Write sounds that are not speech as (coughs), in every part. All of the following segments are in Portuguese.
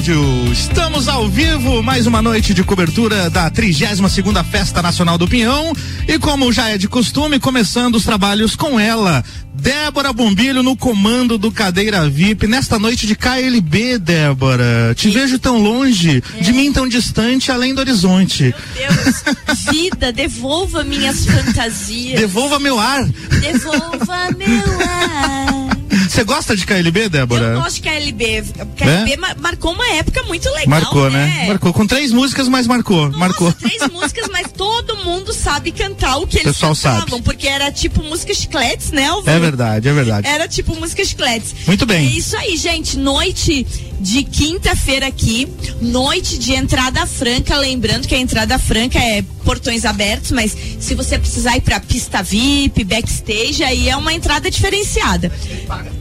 rádio. Estamos ao vivo, mais uma noite de cobertura da 32 segunda Festa Nacional do Pinhão. E como já é de costume, começando os trabalhos com ela, Débora Bombilho no comando do Cadeira VIP nesta noite de KLB, Débora. Te e... vejo tão longe, é. de mim tão distante, além do horizonte. Meu Deus, vida, devolva minhas fantasias. Devolva meu ar. Devolva meu ar. Você gosta de KLB, Débora? Eu gosto de KLB. KLB é? marcou uma época muito legal. Marcou, né? né? Marcou. Com três músicas, mas marcou. Nossa, marcou. três (laughs) músicas, mas todo mundo sabe cantar o que eles Pessoal cantavam. Sabe. Porque era tipo música chicletes, né, Alvaro? É verdade, é verdade. Era tipo música chicletes. Muito bem. É isso aí, gente. Noite de quinta-feira aqui, noite de entrada franca, lembrando que a entrada franca é portões abertos, mas se você precisar ir pra pista VIP, backstage, aí é uma entrada diferenciada.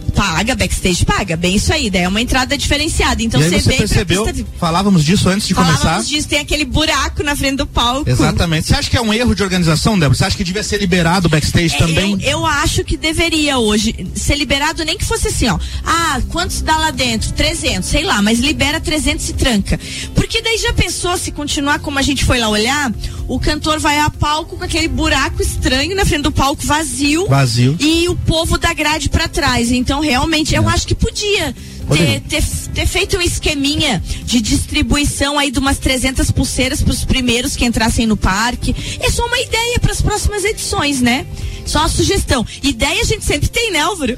Paga, backstage paga, bem isso aí, daí é uma entrada diferenciada. Então você, você percebeu, falávamos disso antes de falávamos começar. Falávamos disso, tem aquele buraco na frente do palco. Exatamente. Você acha que é um erro de organização, Débora? Você acha que devia ser liberado o backstage é, também? Eu, eu, acho que deveria hoje ser liberado nem que fosse assim, ó. Ah, quantos dá lá dentro? 300, sei lá, mas libera 300 e tranca. Porque daí já pensou se continuar como a gente foi lá olhar, o cantor vai a palco com aquele buraco estranho na frente do palco vazio. Vazio. E o povo da grade para trás. Então realmente eu acho que podia ter, ter, ter, feito um esqueminha de distribuição aí de umas 300 pulseiras para os primeiros que entrassem no parque. É só uma ideia para as próximas edições, né? Só a sugestão. Ideia a gente sempre tem, né, Álvaro?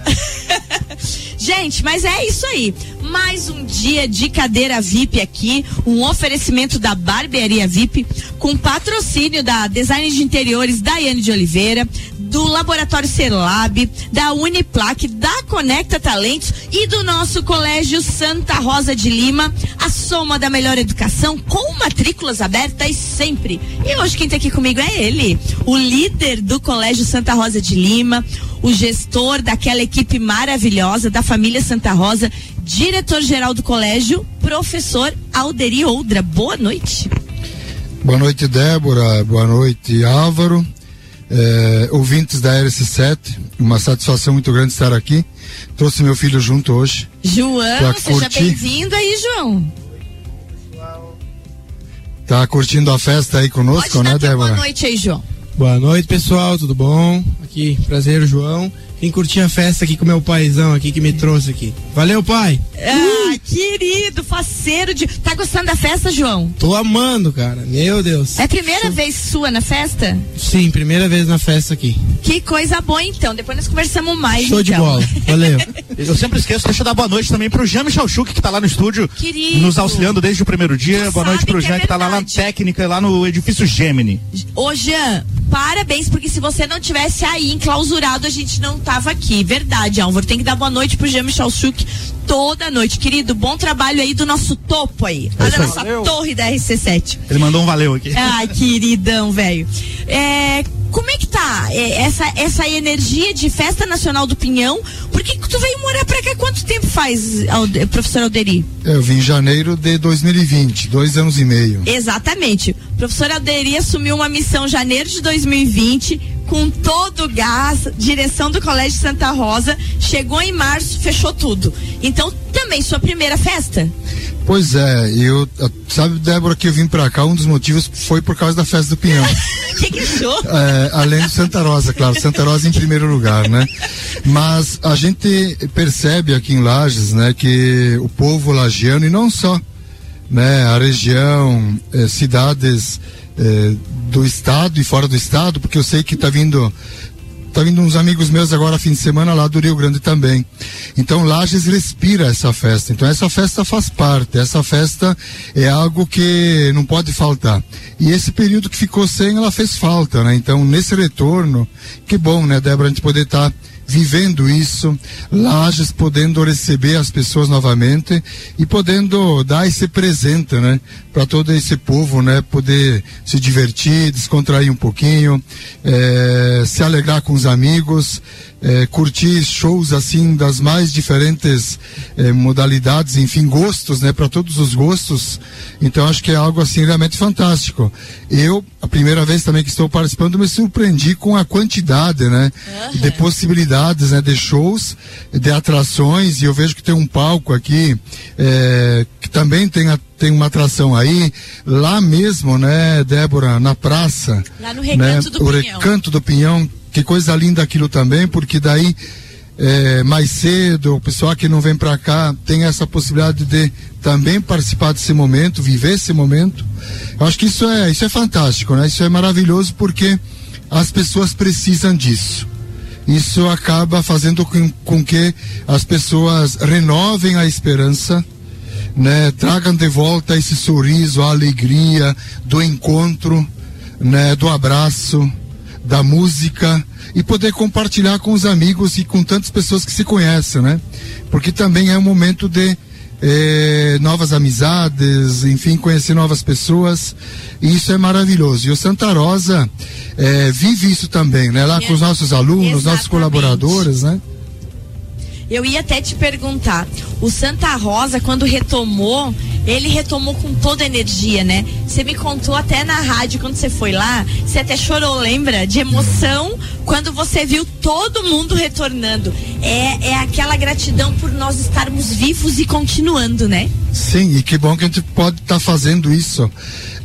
(laughs) gente, mas é isso aí. Mais um dia de cadeira VIP aqui, um oferecimento da Barbearia VIP, com patrocínio da Design de Interiores Daiane de Oliveira, do Laboratório Celab, da Uniplac, da Conecta Talentos e do nosso Colégio Santa Rosa de Lima, a soma da melhor educação com matrículas abertas sempre. E hoje quem está aqui comigo é ele, o líder do Colégio Santa Rosa de Lima, o gestor daquela equipe maravilhosa da família Santa Rosa, diretor-geral do colégio, professor Alderi Oldra. Boa noite. Boa noite, Débora. Boa noite, Álvaro é, ouvintes da RS7, uma satisfação muito grande estar aqui. Trouxe meu filho junto hoje. João, seja bem-vindo aí, João. Tá curtindo a festa aí conosco, Pode né, Débora? Boa noite aí, João. Boa noite, pessoal, tudo bom? Aqui, prazer, João. Vim curtir a festa aqui com meu paizão aqui que me trouxe aqui. Valeu, pai! Ah, uh! querido, faceiro de. Tá gostando da festa, João? Tô amando, cara. Meu Deus. É a primeira vez sua na festa? Sim, primeira vez na festa aqui. Que coisa boa, então. Depois nós conversamos mais. Show então. de bola. Valeu. (laughs) Eu sempre esqueço, deixa eu dar boa noite também pro Jean Michel Schuch, que tá lá no estúdio. Querido. Nos auxiliando desde o primeiro dia. Tu boa noite pro Jean, que, é que tá lá na técnica, lá no edifício Gemini. Ô, Jean, parabéns, porque se você não tivesse aí enclausurado, a gente não tava aqui. Verdade Álvaro. Tem que dar boa noite pro Jean Michel Schuch toda noite. Querido, bom trabalho aí do nosso topo aí. Olha a nossa torre da RC7. Ele mandou um valeu aqui. Ai, queridão, velho. É, como é que tá é, essa, essa energia de Festa Nacional do Pinhão? Porque tu veio morar pra cá quanto tempo faz, professor Alderi? Eu vim em janeiro de 2020, dois anos e meio. Exatamente. O professor Alderi assumiu uma missão em janeiro de 2020 com todo o gás, direção do Colégio Santa Rosa, chegou em março, fechou tudo. Então, também sua primeira festa? Pois é, eu sabe, Débora, que eu vim para cá, um dos motivos foi por causa da festa do Pinhão. (laughs) que que achou? É, além de Santa Rosa, claro, Santa Rosa em primeiro lugar, né? Mas a gente percebe aqui em Lages, né, que o povo lagiano e não só, né, a região, eh, cidades eh, do estado e fora do estado, porque eu sei que está vindo tá vindo uns amigos meus agora fim de semana lá do Rio Grande também. Então Lages respira essa festa. Então essa festa faz parte. Essa festa é algo que não pode faltar. E esse período que ficou sem, ela fez falta, né? Então nesse retorno, que bom, né, Débora, a gente poder estar tá vivendo isso, Lages podendo receber as pessoas novamente e podendo dar esse presente, né, para todo esse povo, né, poder se divertir, descontrair um pouquinho, é, se alegrar com os amigos, é, curtir shows assim das mais diferentes é, modalidades, enfim, gostos, né, para todos os gostos. Então acho que é algo assim realmente fantástico. Eu, a primeira vez também que estou participando, me surpreendi com a quantidade, né, uhum. de possibilidades né, de shows, de atrações, e eu vejo que tem um palco aqui é, que também tem, a, tem uma atração aí, lá mesmo, né, Débora, na praça. Lá no Recanto né, do o Pinhão. Recanto do Pinhão, que coisa linda aquilo também, porque daí é, mais cedo, o pessoal que não vem para cá tem essa possibilidade de também participar desse momento, viver esse momento. Eu acho que isso é, isso é fantástico, né? Isso é maravilhoso porque as pessoas precisam disso. Isso acaba fazendo com, com que as pessoas renovem a esperança, né? Tragam de volta esse sorriso, a alegria do encontro, né? Do abraço, da música e poder compartilhar com os amigos e com tantas pessoas que se conhecem, né? Porque também é um momento de eh, novas amizades, enfim, conhecer novas pessoas. E isso é maravilhoso. E o Santa Rosa eh, vive isso também, né? Lá com os nossos alunos, exatamente. nossos colaboradores, né? Eu ia até te perguntar, o Santa Rosa, quando retomou, ele retomou com toda a energia, né? Você me contou até na rádio, quando você foi lá, você até chorou, lembra? De emoção quando você viu todo mundo retornando. É, é aquela gratidão por nós estarmos vivos e continuando, né? Sim, e que bom que a gente pode estar tá fazendo isso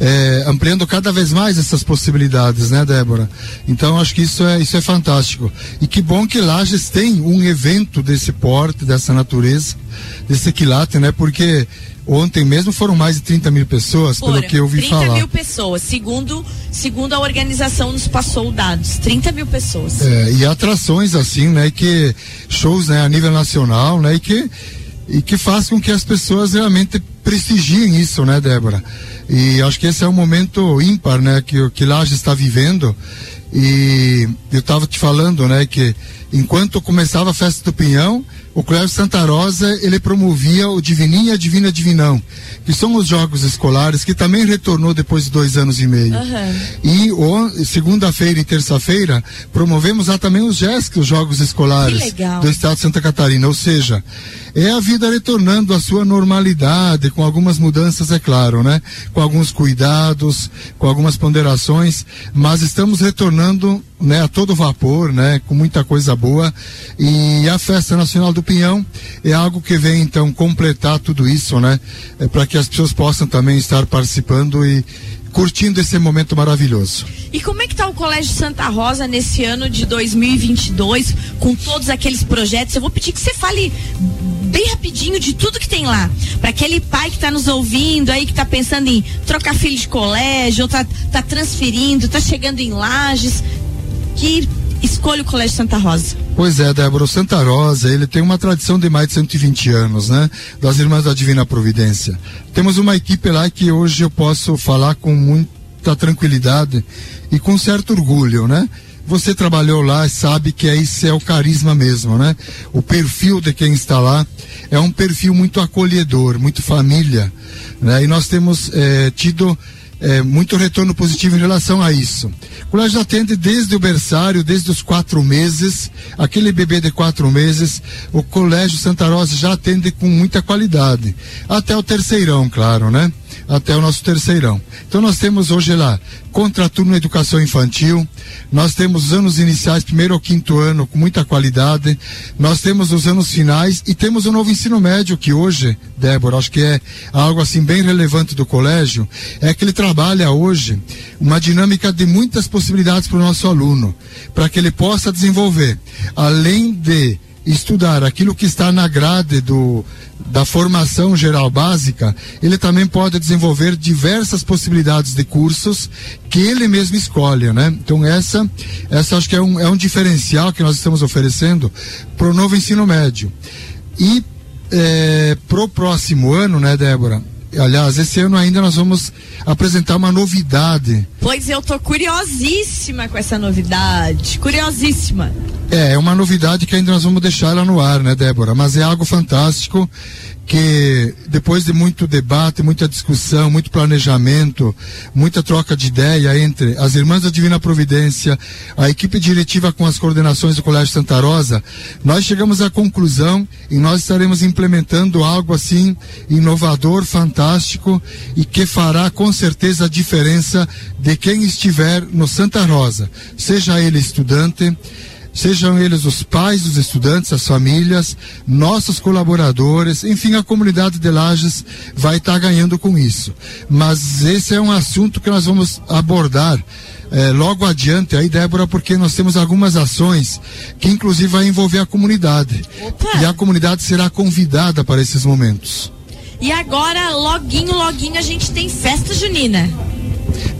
é, ampliando cada vez mais essas possibilidades, né, Débora? Então acho que isso é, isso é fantástico. E que bom que Lages tem um evento desse porte, dessa natureza, desse quilate, né? Porque Ontem mesmo foram mais de 30 mil pessoas, foram, pelo que eu ouvi 30 falar. 30 mil pessoas, segundo, segundo a organização nos passou dados. 30 mil pessoas. É, e atrações assim, né? Que shows né, a nível nacional, né? E que, e que faz com que as pessoas realmente prestigiem isso, né, Débora? E acho que esse é um momento ímpar, né, que, que Laje está vivendo. E eu estava te falando, né, que enquanto começava a festa do Pinhão, o Cléber Santa Rosa, ele promovia o Divininha Divina Divinão, que são os jogos escolares, que também retornou depois de dois anos e meio. Uhum. E segunda-feira e terça-feira, promovemos lá também os GESC, os Jogos Escolares do Estado de Santa Catarina. Ou seja, é a vida retornando à sua normalidade, com algumas mudanças, é claro, né? Com alguns cuidados, com algumas ponderações, mas estamos retornando né, a todo vapor, né, com muita coisa boa. E a Festa Nacional do Pinhão é algo que vem então completar tudo isso, né, é, para que as pessoas possam também estar participando e curtindo esse momento maravilhoso. E como é que está o Colégio Santa Rosa nesse ano de 2022, com todos aqueles projetos? Eu vou pedir que você fale bem rapidinho de tudo que tem lá. Para aquele pai que está nos ouvindo aí, que está pensando em trocar filho de colégio, ou tá, tá transferindo, tá chegando em lajes que escolhe o Colégio Santa Rosa? Pois é, Débora, o Santa Rosa, ele tem uma tradição de mais de 120 anos, né? Das Irmãs da Divina Providência. Temos uma equipe lá que hoje eu posso falar com muita tranquilidade e com certo orgulho, né? Você trabalhou lá e sabe que esse é o carisma mesmo, né? O perfil de quem está lá é um perfil muito acolhedor, muito família, né? E nós temos eh, tido é, muito retorno positivo em relação a isso. O colégio atende desde o berçário, desde os quatro meses, aquele bebê de quatro meses, o colégio Santa Rosa já atende com muita qualidade. Até o terceirão, claro, né? Até o nosso terceirão. Então nós temos hoje lá contraturno educação infantil, nós temos os anos iniciais, primeiro ao quinto ano, com muita qualidade, nós temos os anos finais e temos o novo ensino médio, que hoje, Débora, acho que é algo assim bem relevante do colégio, é que ele trabalha hoje uma dinâmica de muitas possibilidades para o nosso aluno, para que ele possa desenvolver, além de estudar aquilo que está na grade do, da formação geral básica, ele também pode desenvolver diversas possibilidades de cursos que ele mesmo escolhe, né? Então essa, essa acho que é um, é um diferencial que nós estamos oferecendo para o novo ensino médio. E é, para o próximo ano, né, Débora? Aliás, esse ano ainda nós vamos apresentar uma novidade. Pois eu tô curiosíssima com essa novidade, curiosíssima. É, é uma novidade que ainda nós vamos deixar ela no ar, né, Débora? Mas é algo fantástico que depois de muito debate, muita discussão, muito planejamento, muita troca de ideia entre as Irmãs da Divina Providência, a equipe diretiva com as coordenações do Colégio Santa Rosa, nós chegamos à conclusão e nós estaremos implementando algo assim inovador, fantástico e que fará com certeza a diferença de quem estiver no Santa Rosa, seja ele estudante, sejam eles os pais dos estudantes, as famílias, nossos colaboradores, enfim, a comunidade de Lages vai estar tá ganhando com isso. Mas esse é um assunto que nós vamos abordar é, logo adiante aí, Débora, porque nós temos algumas ações que inclusive vai envolver a comunidade. Opa. E a comunidade será convidada para esses momentos. E agora, loguinho, loguinho, a gente tem festa junina.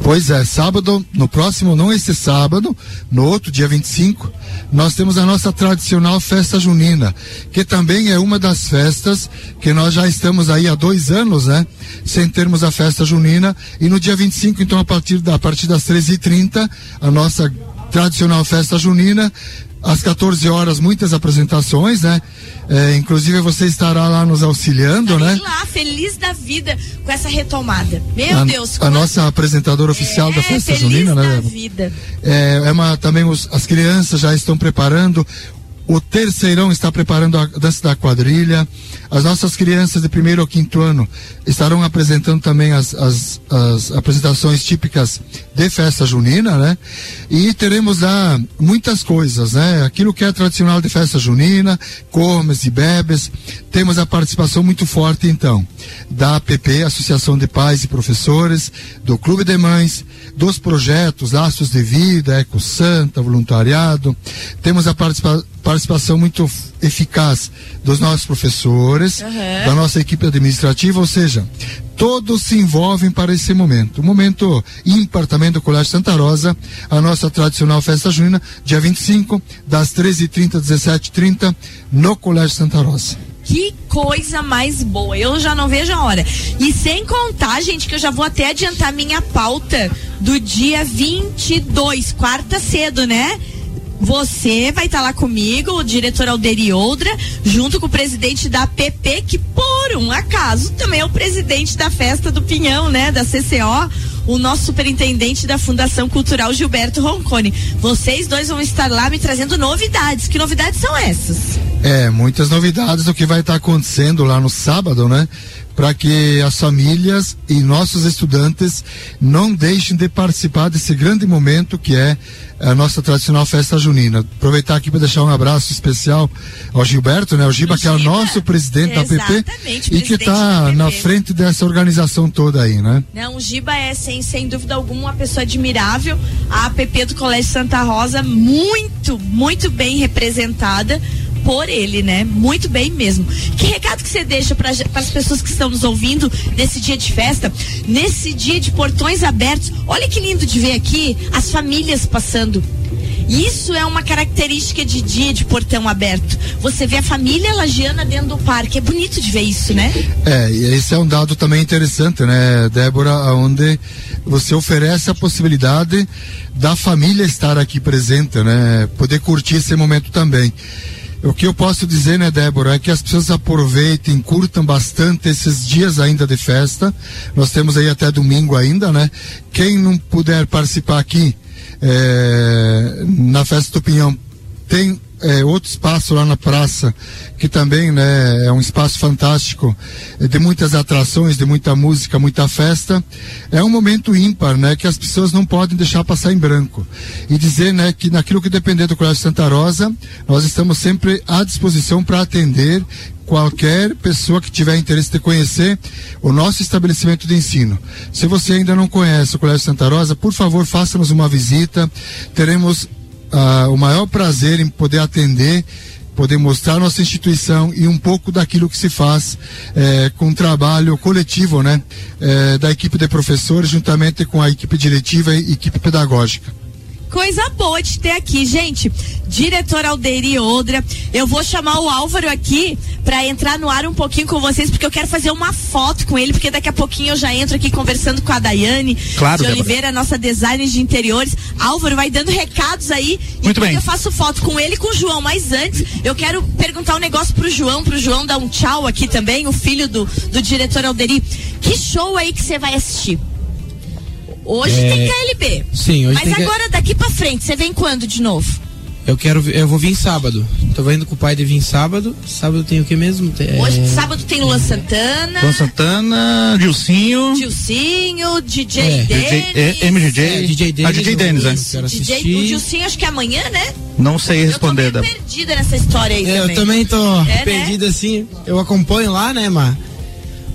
Pois é, sábado, no próximo, não esse sábado, no outro, dia 25, nós temos a nossa tradicional festa junina, que também é uma das festas que nós já estamos aí há dois anos, né? Sem termos a festa junina. E no dia 25, então, a partir, da, a partir das 13h30, a nossa tradicional festa junina às 14 horas muitas apresentações, né? É, inclusive você estará lá nos auxiliando, Estarei né? lá, feliz da vida com essa retomada. Meu a, Deus. A nossa apresentadora oficial é, da festa feliz junina, da né? Vida. É, é uma também os, as crianças já estão preparando o terceirão está preparando a dança da quadrilha. As nossas crianças de primeiro ao quinto ano estarão apresentando também as, as, as apresentações típicas de festa junina, né? E teremos lá muitas coisas, né? Aquilo que é tradicional de festa junina, comes e bebes. Temos a participação muito forte, então, da APP, Associação de Pais e Professores, do Clube de Mães, dos projetos Laços de Vida, Eco Santa, Voluntariado. Temos a participação participação muito eficaz dos nossos professores, uhum. da nossa equipe administrativa, ou seja, todos se envolvem para esse momento. O momento ímpar também do Colégio Santa Rosa, a nossa tradicional festa junina, dia 25, das 13h30 às 17h30, no Colégio Santa Rosa. Que coisa mais boa. Eu já não vejo a hora. E sem contar, gente, que eu já vou até adiantar minha pauta do dia 22, quarta cedo, né? Você vai estar tá lá comigo, o diretor Alderi Oldra, junto com o presidente da PP, que por um acaso também é o presidente da festa do Pinhão, né? Da CCO, o nosso superintendente da Fundação Cultural Gilberto Roncone. Vocês dois vão estar lá me trazendo novidades. Que novidades são essas? É, muitas novidades do que vai estar tá acontecendo lá no sábado, né? Para que as famílias e nossos estudantes não deixem de participar desse grande momento que é a nossa tradicional festa junina. Aproveitar aqui para deixar um abraço especial ao Gilberto, né? O Giba, que é o nosso presidente da APP e que está na frente dessa organização toda aí, né? Não, o Giba é sem, sem dúvida alguma uma pessoa admirável. A APP do Colégio Santa Rosa muito, muito bem representada por ele, né? Muito bem mesmo. Que recado que você deixa para as pessoas que estão nos ouvindo nesse dia de festa, nesse dia de portões abertos? Olha que lindo de ver aqui as famílias passando. Isso é uma característica de dia de portão aberto. Você vê a família lagiana dentro do parque. É bonito de ver isso, né? É, e esse é um dado também interessante, né, Débora, onde você oferece a possibilidade da família estar aqui presente, né? Poder curtir esse momento também. O que eu posso dizer, né, Débora, é que as pessoas aproveitem, curtam bastante esses dias ainda de festa. Nós temos aí até domingo ainda, né? Quem não puder participar aqui é, na festa do Pinhão, tem é, outro espaço lá na praça, que também né, é um espaço fantástico, é, de muitas atrações, de muita música, muita festa. É um momento ímpar, né, que as pessoas não podem deixar passar em branco. E dizer né, que naquilo que depender do Colégio Santa Rosa, nós estamos sempre à disposição para atender qualquer pessoa que tiver interesse de conhecer o nosso estabelecimento de ensino. Se você ainda não conhece o Colégio Santa Rosa, por favor, faça-nos uma visita. Teremos uh, o maior prazer em poder atender poder mostrar nossa instituição e um pouco daquilo que se faz eh, com o trabalho coletivo, né, eh, da equipe de professores juntamente com a equipe diretiva e equipe pedagógica. Coisa boa de ter aqui, gente. Diretor Aldeiri Odra. Eu vou chamar o Álvaro aqui para entrar no ar um pouquinho com vocês, porque eu quero fazer uma foto com ele, porque daqui a pouquinho eu já entro aqui conversando com a Daiane claro, de Oliveira, nossa designer de interiores. Álvaro vai dando recados aí. Muito bem. Eu faço foto com ele e com o João. Mas antes, eu quero perguntar um negócio pro João, pro João dar um tchau aqui também, o filho do, do diretor Alderi. Que show aí que você vai assistir? Hoje é... tem KLB. Sim, hoje Mas agora, daqui pra frente, você vem quando de novo? Eu quero, eu vou vir sábado. Tô vendo com o pai de vir sábado. Sábado tem o que mesmo? É... Hoje, sábado tem Luan Santana. Luan Santana, Dilcinho. Dilcinho, DJ é, Dennis. é, MDJ. É, DJ Dennis. Ah, DJ Dennis, né? DJ, o Dilcinho acho que é amanhã, né? Não sei responder. Eu tô meio perdida nessa história aí é, também. Eu também tô é, perdida né? assim. Eu acompanho lá, né, Mar?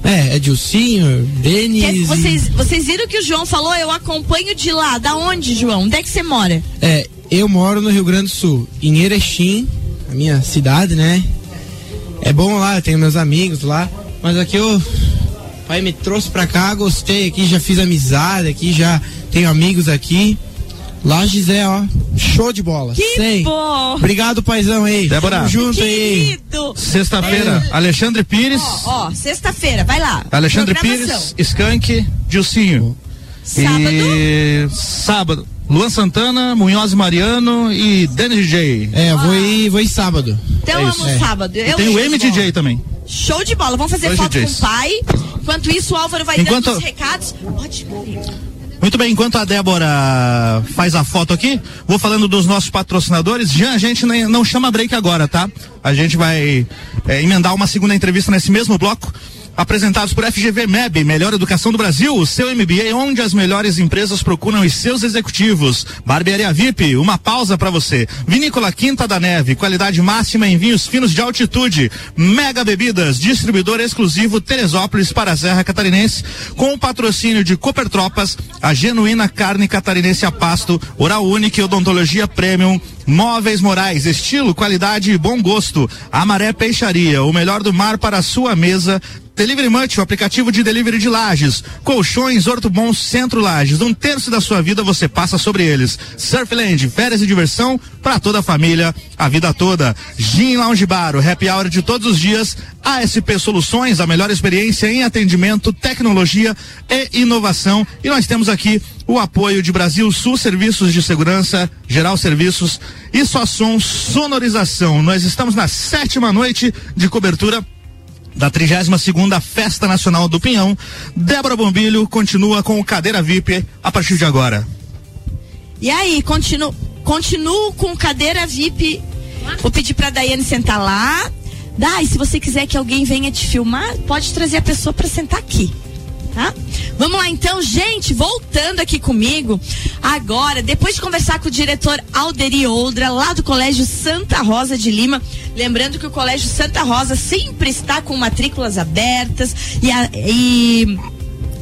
É, é Dilcinho, Denis. Vocês, vocês viram que o João falou? Eu acompanho de lá. Da onde, João? Onde é que você mora? É, eu moro no Rio Grande do Sul, em Erechim, a minha cidade, né? É bom lá, eu tenho meus amigos lá, mas aqui o pai me trouxe pra cá, gostei aqui, já fiz amizade aqui, já tenho amigos aqui. Lá, Gisé, ó, show de bola. Que Sei. bom. Obrigado, paizão aí. Débora. Tamo junto Querido. aí. Sexta-feira, é. Alexandre Pires. Ó, ó sexta-feira, vai lá. Alexandre Pires, Skank, Dilcinho. Sábado. E sábado. Luan Santana, Munhoz Mariano e Dennis DJ. É, eu vou ir, vou ir sábado. Então é vamos é. sábado. Eu tem o MDJ também. Show de bola. Vamos fazer Dois foto DJs. com o pai. Enquanto isso, o Álvaro vai Enquanto... dando os recados. Pode muito bem, enquanto a Débora faz a foto aqui, vou falando dos nossos patrocinadores. Já a gente não chama break agora, tá? A gente vai é, emendar uma segunda entrevista nesse mesmo bloco apresentados por FGV MEB, Melhor Educação do Brasil, o seu MBA, onde as melhores empresas procuram os seus executivos. Barbearia VIP, uma pausa para você. Vinícola Quinta da Neve, qualidade máxima em vinhos finos de altitude. Mega Bebidas, distribuidor exclusivo Teresópolis para a Serra Catarinense, com o patrocínio de Cooper Tropas, a genuína carne catarinense a pasto, Oral Unique Odontologia Premium, Móveis Morais, estilo, qualidade e bom gosto. Amaré Peixaria, o melhor do mar para a sua mesa. Delivery Munch, o aplicativo de delivery de lajes. Colchões Ortobon Centro Lages. Um terço da sua vida você passa sobre eles. Surfland, férias e diversão para toda a família, a vida toda. Gin Lounge Bar, o happy hour de todos os dias. ASP Soluções, a melhor experiência em atendimento, tecnologia e inovação. E nós temos aqui o apoio de Brasil Sul Serviços de Segurança, Geral Serviços e só som sonorização. Nós estamos na sétima noite de cobertura da 32 segunda Festa Nacional do Pinhão. Débora Bombilho continua com o Cadeira VIP a partir de agora. E aí, continuo, continuo com cadeira VIP. Vou pedir pra Daiane sentar lá. Dai, se você quiser que alguém venha te filmar, pode trazer a pessoa para sentar aqui tá? Vamos lá então, gente, voltando aqui comigo. Agora, depois de conversar com o diretor Alderi Oldra, lá do Colégio Santa Rosa de Lima, lembrando que o Colégio Santa Rosa sempre está com matrículas abertas e, a, e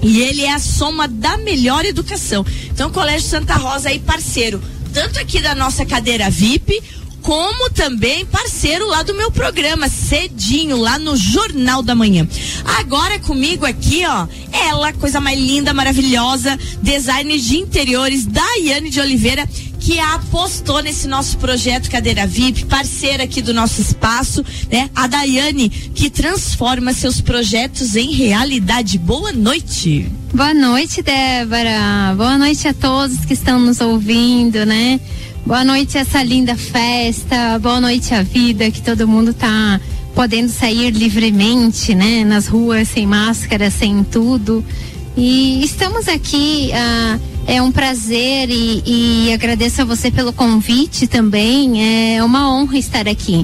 e ele é a soma da melhor educação. Então, o Colégio Santa Rosa aí parceiro, tanto aqui da nossa cadeira VIP, como também parceiro lá do meu programa, cedinho, lá no Jornal da Manhã. Agora comigo aqui, ó, ela, coisa mais linda, maravilhosa, designer de interiores, Daiane de Oliveira, que apostou nesse nosso projeto Cadeira VIP, parceira aqui do nosso espaço, né? A Daiane, que transforma seus projetos em realidade. Boa noite. Boa noite, Débora. Boa noite a todos que estão nos ouvindo, né? Boa noite essa linda festa, boa noite a vida, que todo mundo tá podendo sair livremente, né? Nas ruas, sem máscara, sem tudo. E estamos aqui, ah, é um prazer e, e agradeço a você pelo convite também. É uma honra estar aqui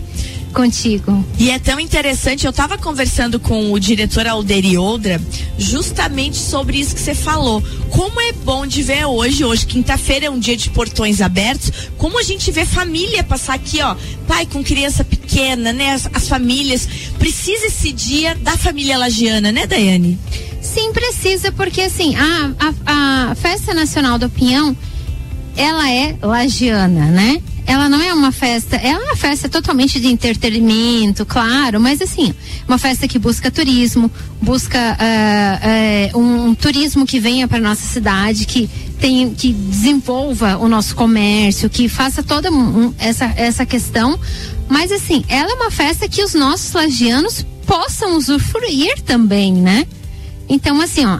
contigo. E é tão interessante, eu estava conversando com o diretor Alderi Oldra justamente sobre isso que você falou. Como é bom de ver hoje, hoje quinta-feira é um dia de portões abertos, como a gente vê família passar aqui, ó, pai com criança pequena, né? As, as famílias, precisa esse dia da família lagiana, né, Daiane? Sim, precisa, porque assim, a, a, a Festa Nacional do Pinhão, ela é lagiana, né? Ela não é uma festa, é uma festa totalmente de entretenimento, claro, mas assim, uma festa que busca turismo, busca uh, uh, um, um, turismo que venha para nossa cidade, que tem, que desenvolva o nosso comércio, que faça toda um, essa, essa questão. Mas assim, ela é uma festa que os nossos lagianos possam usufruir também, né? Então, assim, ó,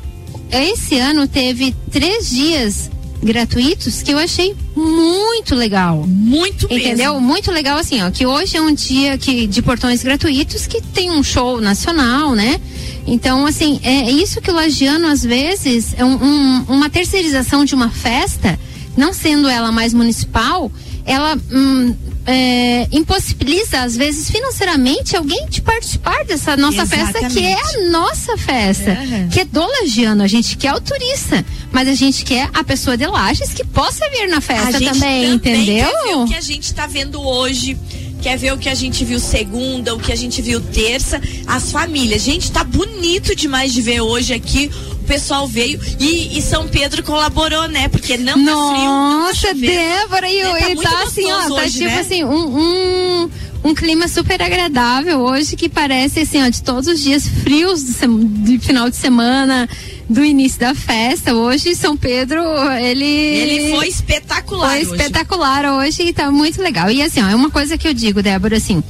esse ano teve três dias gratuitos que eu achei muito legal. Muito Entendeu? Mesmo. Muito legal assim, ó, que hoje é um dia que de portões gratuitos que tem um show nacional, né? Então, assim, é isso que o Lagiano, às vezes, é um, um, uma terceirização de uma festa, não sendo ela mais municipal, ela hum, é, impossibiliza, às vezes, financeiramente, alguém de participar dessa nossa Exatamente. festa, que é a nossa festa, Uhum. que é do lagiano. A gente quer o turista, mas a gente quer a pessoa de Lages que possa vir na festa gente também, entendeu? Quer ver o que a gente tá vendo hoje. Quer ver o que a gente viu segunda, o que a gente viu terça, as famílias. Gente, tá bonito demais de ver hoje aqui. O pessoal veio e, e São Pedro colaborou, né? Porque não tá frio, tá Nossa. Débora, e, É, tá tá assim, ó, tá hoje, tipo né? assim, um, um, um clima super agradável hoje, que parece assim, ó, de todos os dias frios do final de semana, do início da festa. Hoje, São Pedro, ele. Ele foi espetacular. Foi hoje. espetacular hoje e tá muito legal. E assim, ó, é uma coisa que eu digo, Débora, assim.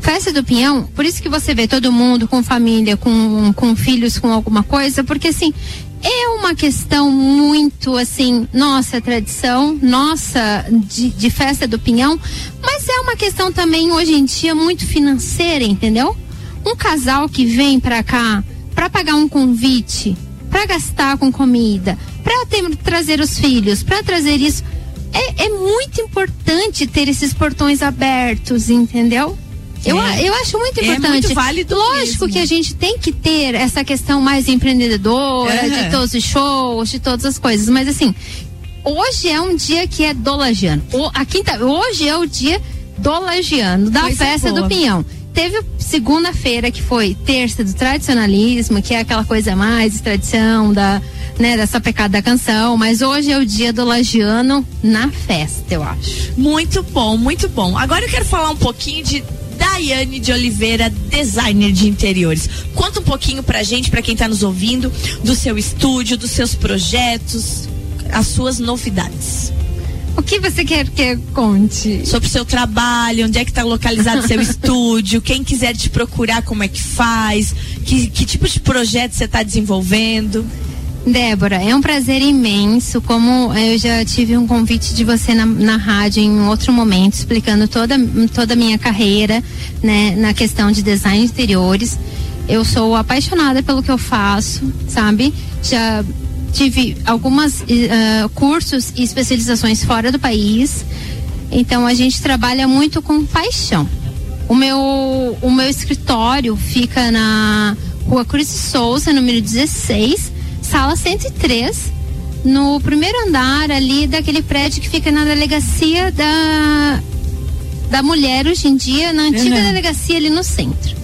Festa do Pinhão, por isso que você vê todo mundo com família, com, com filhos, com alguma coisa, porque assim, é uma questão muito assim, nossa tradição, nossa de, de festa do Pinhão, mas é uma questão também hoje em dia muito financeira, entendeu? Um casal que vem pra cá pra pagar um convite, pra gastar com comida, ter- trazer os filhos, pra trazer isso, é, é muito importante ter esses portões abertos, entendeu? Eu, É. eu acho muito É importante. muito válido Lógico mesmo. que a gente tem que ter essa questão mais empreendedora, Aham. de todos os shows, de todas as coisas. Mas assim, hoje é um dia que é do Lagiano. O, a quinta, hoje é o dia do Lagiano, da Coisa festa boa. do Pinhão. Teve segunda-feira, que foi terça do tradicionalismo, que é aquela coisa mais de tradição, da, né, dessa pecada da canção. Mas hoje é o dia do Lagiano na festa, eu acho. Muito bom, muito bom. Agora eu quero falar um pouquinho de Daiane de Oliveira, designer de interiores. Conta um pouquinho pra gente, pra quem tá nos ouvindo, do seu estúdio, dos seus projetos, as suas novidades. O que você quer que eu conte? Sobre o seu trabalho, onde é que tá localizado o seu (laughs) estúdio, quem quiser te procurar, como é que faz, que, que tipo de projeto você tá desenvolvendo. Débora, é um prazer imenso. Como eu já tive um convite de você na, na rádio em outro momento, explicando toda, toda a minha carreira né, na questão de design de interiores. Eu sou apaixonada pelo que eu faço, sabe? Já tive algumas eh, cursos e especializações fora do país. Então a gente trabalha muito com paixão. O meu, o meu escritório fica na Rua Cruz Souza, número 16, sala 103, no primeiro andar ali daquele prédio que fica na delegacia da, da mulher hoje em dia, na antiga Uhum. delegacia ali no centro.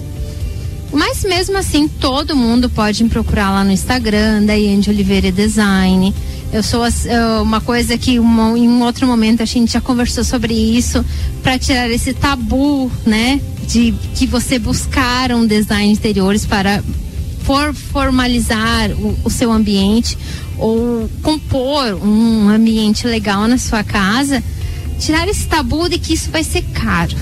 Mas mesmo assim, todo mundo pode me procurar lá no Instagram, Daiane de Oliveira Design. Eu sou eu- uma coisa que uma- em um outro momento a gente já conversou sobre isso, para tirar esse tabu, né? De que você buscar um design de interiores para for formalizar o, o seu ambiente ou compor um ambiente legal na sua casa, tirar esse tabu de que isso vai ser caro,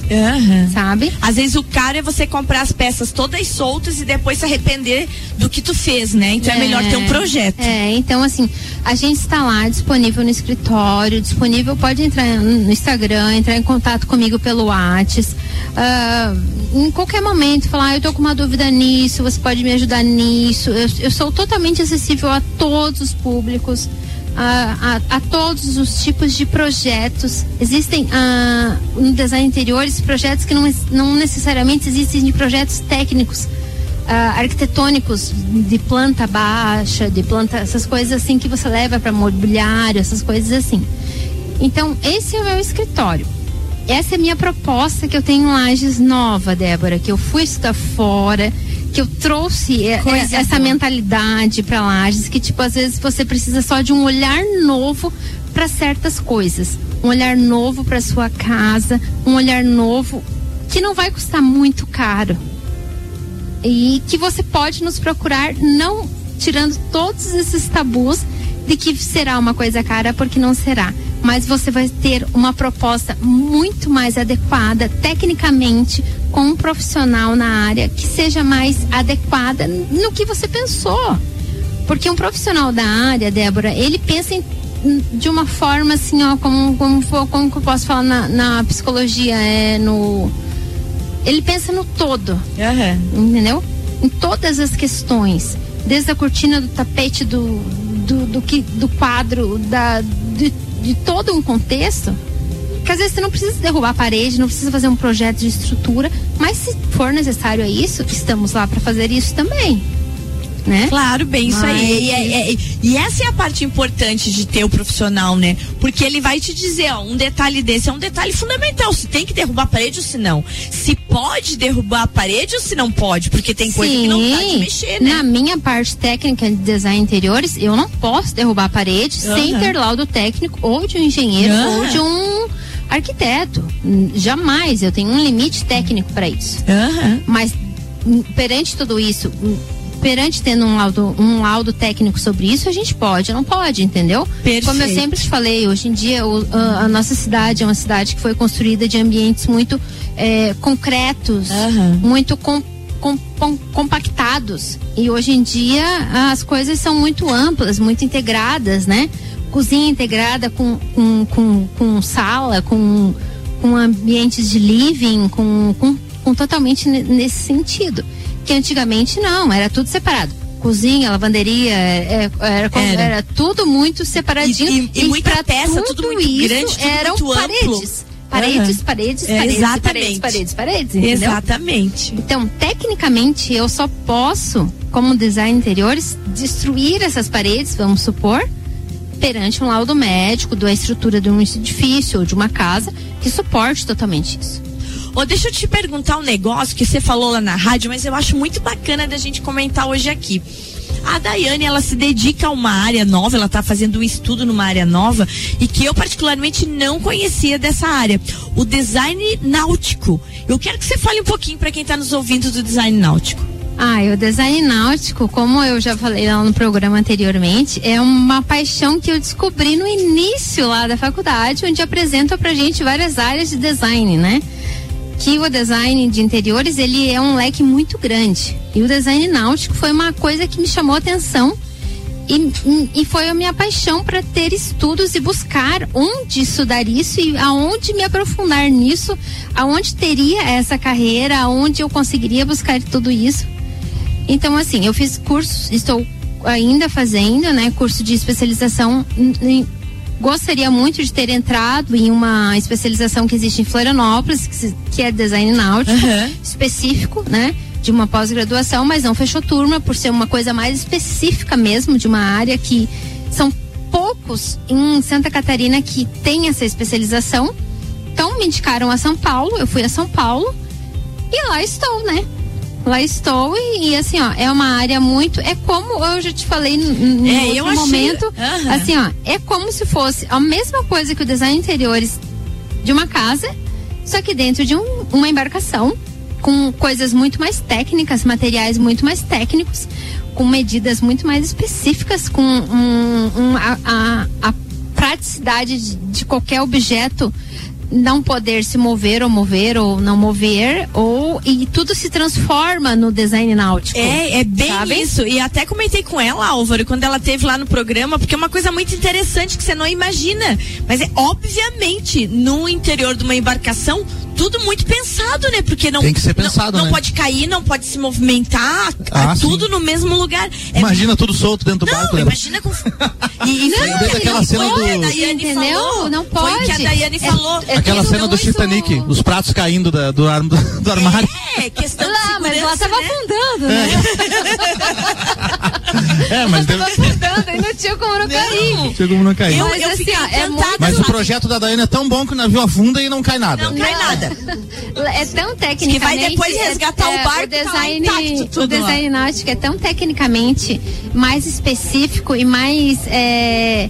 sabe? Às vezes o caro é você comprar as peças todas soltas e depois se arrepender do que tu fez, né? Então é, melhor ter um projeto. É, então assim, a gente está lá disponível no escritório, disponível, pode entrar no Instagram, entrar em contato comigo pelo Whats. ah, em qualquer momento, falar, ah, eu tô com uma dúvida nisso, você pode me ajudar nisso. Eu, eu sou totalmente acessível a todos os públicos. A, a, a todos os tipos de projetos. Existem ah, no design interiores projetos que não, não necessariamente existem de projetos técnicos ah, arquitetônicos de planta baixa, de planta, essas coisas assim que você leva para mobiliário, essas coisas assim. Então, esse é o meu escritório. Essa é a minha proposta que eu tenho em Lages Nova, Débora, que eu fui estudar fora, que eu trouxe é, é, essa mentalidade para Lages, que tipo às vezes você precisa só de um olhar novo para certas coisas, um olhar novo para sua casa, um olhar novo que não vai custar muito caro. E que você pode nos procurar não tirando todos esses tabus de que será uma coisa cara porque não será, mas você vai ter uma proposta muito mais adequada tecnicamente com um profissional na área que seja mais adequada no que você pensou. Porque um profissional da área, Débora, ele pensa em- de uma forma assim, ó, como, como, for- como que eu posso falar na, na psicologia, é no. Ele pensa no todo entendeu? Em todas as questões, desde a cortina do tapete do do, do que do quadro da de, de todo um contexto, Porque às vezes você não precisa derrubar a parede, não precisa fazer um projeto de estrutura, mas se for necessário a isso, estamos lá para fazer isso também né? Claro, bem isso Mas- aí. E, é- é- e essa é a parte importante de ter o profissional, né? Porque ele vai te dizer, ó, um detalhe desse é um detalhe fundamental. Se tem que derrubar a parede ou se não. Se pode derrubar a parede ou se não pode. Porque tem coisa que não dá de mexer, né? Na minha parte técnica de design de interiores, eu não posso derrubar a parede sem Aham. ter laudo técnico ou de um engenheiro Aham. ou de um arquiteto. Jamais. Eu tenho um limite técnico para isso. Aham. Mas perante tudo isso, perante tendo um laudo, um laudo técnico sobre isso, a gente pode, não pode, entendeu? Perfeito. Como eu sempre te falei, hoje em dia o- a, a nossa cidade é uma cidade que foi construída de ambientes muito eh, concretos, Aham. muito com, com- com- compactados. E hoje em dia as coisas são muito amplas, muito integradas, né? Cozinha integrada com, com, com, com sala, com, com ambientes de living, com, com, com totalmente ne- nesse sentido. Que antigamente não, era tudo separado. Cozinha, lavanderia, é- é- era, Era. era tudo muito separadinho. E- e- e muita peça, tudo muito isso grande, tudo eram muito paredes. Paredes, Aham. paredes, É, paredes, exatamente. paredes, paredes, paredes, entendeu? Exatamente. Então, tecnicamente, eu só posso, como design de interiores, destruir essas paredes, vamos supor, perante um laudo médico da estrutura de um edifício ou de uma casa que suporte totalmente isso. Deixa eu te perguntar um negócio que você falou lá na rádio, mas eu acho muito bacana da gente comentar hoje aqui. A Daiane, ela se dedica a uma área nova, ela está fazendo um estudo numa área nova e que eu particularmente não conhecia dessa área, o design náutico. Eu quero que você fale um pouquinho para quem está nos ouvindo do design náutico. Ah, o design náutico, como eu já falei lá no programa anteriormente, é uma paixão que eu descobri no início lá da faculdade, onde apresenta pra gente várias áreas de design, né? Que o design de interiores, ele é um leque muito grande. E o design náutico foi uma coisa que me chamou atenção e, e foi a minha paixão para ter estudos e buscar onde estudar isso e aonde me aprofundar nisso, aonde teria essa carreira, aonde eu conseguiria buscar tudo isso. Então, assim, eu fiz cursos, estou ainda fazendo, né, curso de especialização. em- gostaria muito de ter entrado em uma especialização que existe em Florianópolis, que, se- que é design náutico Aham. específico, né? De uma pós-graduação, mas não fechou turma por ser uma coisa mais específica mesmo, de uma área que são poucos em Santa Catarina que tem essa especialização. Então me indicaram a São Paulo, eu fui a São Paulo e lá estou, né? Lá estou e, e, assim, ó, é uma área muito. É como eu já te falei no, É, outro eu achei- momento. Aham. Assim, ó, é como se fosse a mesma coisa que o design interiores de uma casa, só que dentro de um- uma embarcação, com coisas muito mais técnicas, materiais muito mais técnicos, com medidas muito mais específicas, com um- um- a, a- a praticidade de, de qualquer objeto não poder se mover ou mover ou não mover ou e tudo se transforma no design náutico. É, é bem sabe? isso. E até comentei com ela, Álvaro, quando ela teve lá no programa, porque é uma coisa muito interessante que você não imagina. Mas é obviamente no interior de uma embarcação tudo muito pensado, né? Porque não Tem que ser pensado, não, não né? pode cair, não pode se movimentar, Ah, é tudo sim. no mesmo lugar. É Imagina tudo solto dentro do não, barco. Leandro. imagina com. E, (laughs) e foi Não, o que Desde aquela não cena foi, do- a Daiane Entendeu? falou. Não Foi o que a pode. Daiane É- falou. é Aquela cena do Titanic, os pratos caindo da- do, ar- do armário. É, questão de Lá, mas lá segurança, tava né? afundando, né? (laughs) É, mas deve... Tava afundando, aí não tinha como não cair. Tinha como não cair. Eu, Mas eu assim, ó, é muito- Mas o projeto da Daiane é tão bom que o navio afunda e não cai nada. Não cai nada. (laughs) É tão tecnicamente. Que vai depois é- resgatar o é, barco o e tá design, intacto tudo o design náutico é tão tecnicamente mais específico e mais é,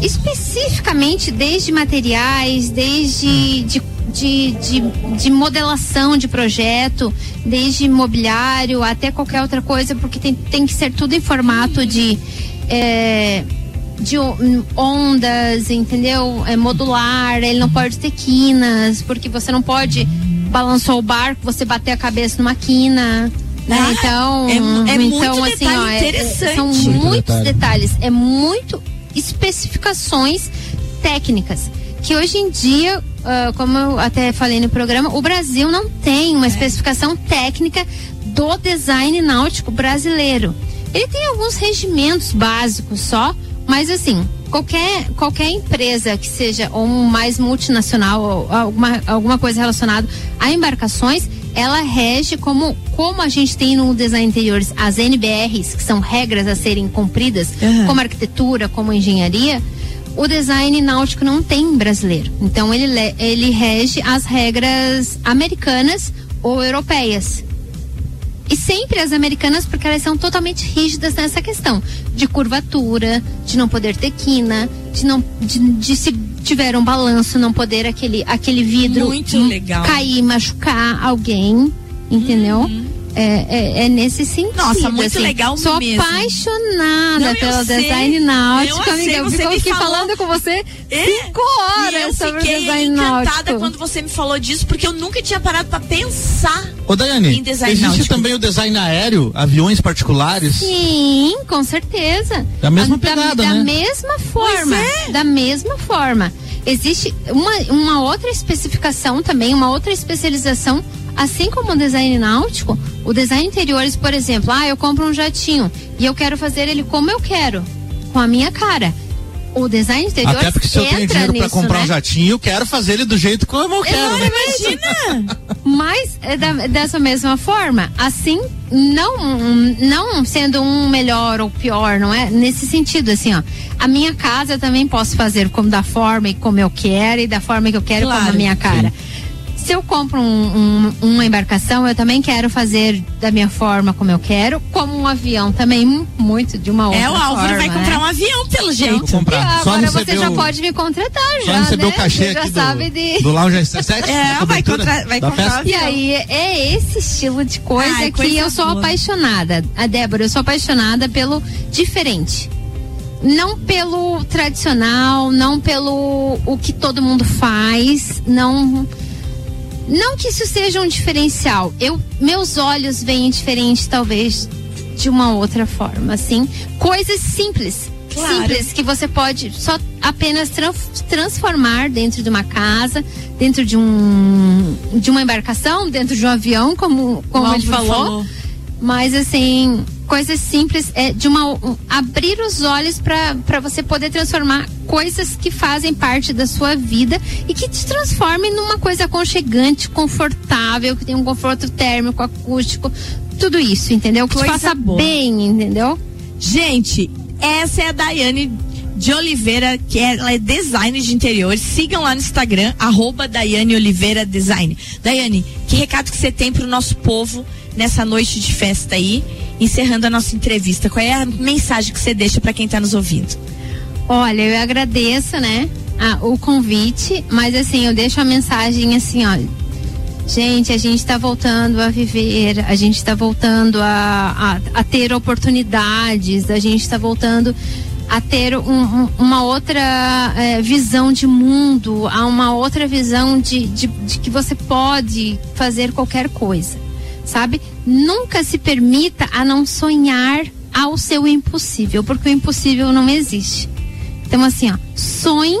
especificamente desde materiais, desde de, de, de, de modelação de projeto, desde mobiliário até qualquer outra coisa, porque tem, tem que ser tudo em formato de é, de ondas, entendeu? É modular, ele não pode ter quinas, porque você não pode balançar o barco, você bater a cabeça numa quina. Né? Ah, então, é é então muito assim, ó, é- interessante. são Muito muitos detalhe. detalhes, é muito especificações técnicas que hoje em dia, ah, como eu até falei no programa, o Brasil não tem É. uma especificação técnica do design náutico brasileiro. Ele tem alguns regimentos básicos só, mas assim, qualquer, qualquer empresa que seja ou mais multinacional ou alguma, alguma coisa relacionada a embarcações, ela rege como, como a gente tem no design interiores as NBRs, que são regras a serem cumpridas, Uhum. como arquitetura, como engenharia. O design náutico não tem brasileiro. Então ele, le- ele rege as regras americanas ou europeias. E sempre as americanas, porque elas são totalmente rígidas nessa questão de curvatura, de não poder ter quina, de não de, de se tiver um balanço não poder aquele aquele vidro Muito hum, legal. cair, machucar alguém, entendeu? É, é, é nesse sentido. Nossa, muito assim. legal Sou mesmo. apaixonada Não, eu pelo sei. design náutico, Eu amiga. sei, Eu você aqui falou. falando com você É, cinco horas eu sobre o fiquei design encantada náutico. quando você me falou disso, porque eu nunca tinha parado pra pensar. Ô, Daiane, Em design existe náutico. também o design aéreo, aviões particulares. Sim, com certeza. É a mesma da, pegada, da né? mesma forma. é. Da mesma forma. Existe uma, uma outra especificação também, uma outra especialização, assim como o design náutico, o design interiores, por exemplo, ah, eu compro um jatinho e eu quero fazer ele como eu quero, com a minha cara. O design interiores Até porque se eu tenho dinheiro pra nisso, comprar né? um jatinho, eu quero fazer ele do jeito como eu quero. né? Imagina! Mas é da- dessa mesma forma, assim, não, não sendo um melhor ou pior, não é? Nesse sentido, assim, ó. A minha casa eu também posso fazer como da forma e como eu quero e da forma que eu quero como a Claro, minha cara. Se eu compro um- um- uma embarcação, eu também quero fazer da minha forma como eu quero, como um avião também, hum, muito de uma outra É, o Álvaro vai forma, comprar né? um avião, pelo jeito. comprar. E Só agora você já o- pode me contratar Só já, receber né? o cachê Você já aqui sabe do, de... do Lounge 7 (laughs) É, vai contra- vai comprar. E aí, é esse estilo de coisa Ai, que coisa eu sou boa. apaixonada. A Débora, eu sou apaixonada pelo diferente. Não pelo tradicional, não pelo o que todo mundo faz, não não que isso seja um diferencial. Eu meus olhos veem diferente talvez de uma outra forma, assim, coisas simples. Claro. Simples que você pode só apenas tran- transformar dentro de uma casa, dentro de um de uma embarcação, dentro de um avião, como como O ele falou. falou. Mas assim, coisas simples é de uma um- abrir os olhos para você poder transformar coisas que fazem parte da sua vida e que te transformem numa coisa aconchegante, confortável, que tem um conforto térmico, acústico, tudo isso, entendeu? Que te Coisa faça boa. bem, entendeu? Gente, essa é a Daiane de Oliveira, que ela é design de interiores. Sigam lá no Instagram, arroba Daiane Oliveira Design. Daiane, que recado que você tem pro nosso povo nessa noite de festa aí, encerrando a nossa entrevista? Qual é a mensagem que você deixa para quem tá nos ouvindo? Olha, eu agradeço, né, a- o convite, mas assim, eu deixo a mensagem assim, ó. Gente, a gente está voltando a viver, a gente está voltando a, a, a ter oportunidades, a gente está voltando a ter um- um- uma outra eh, visão de mundo, a uma outra visão de, de, de que você pode fazer qualquer coisa, sabe? Nunca se permita a não sonhar ao seu impossível, porque o impossível não existe. Então, assim, ó, sonhe,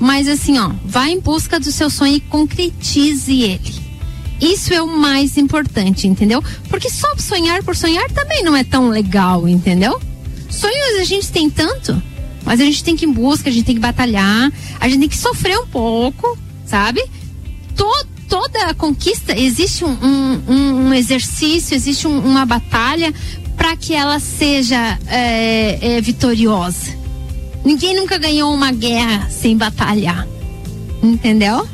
mas assim, ó, vá em busca do seu sonho e concretize ele. Isso é o mais importante, entendeu? Porque só sonhar por sonhar também não é tão legal, entendeu? Sonhos a gente tem tanto, mas a gente tem que ir em busca, a gente tem que batalhar, a gente tem que sofrer um pouco, sabe? To- toda conquista existe um, um- um- um exercício, existe um- uma batalha para que ela seja é, é, vitoriosa. Ninguém nunca ganhou uma guerra sem batalhar. Entendeu?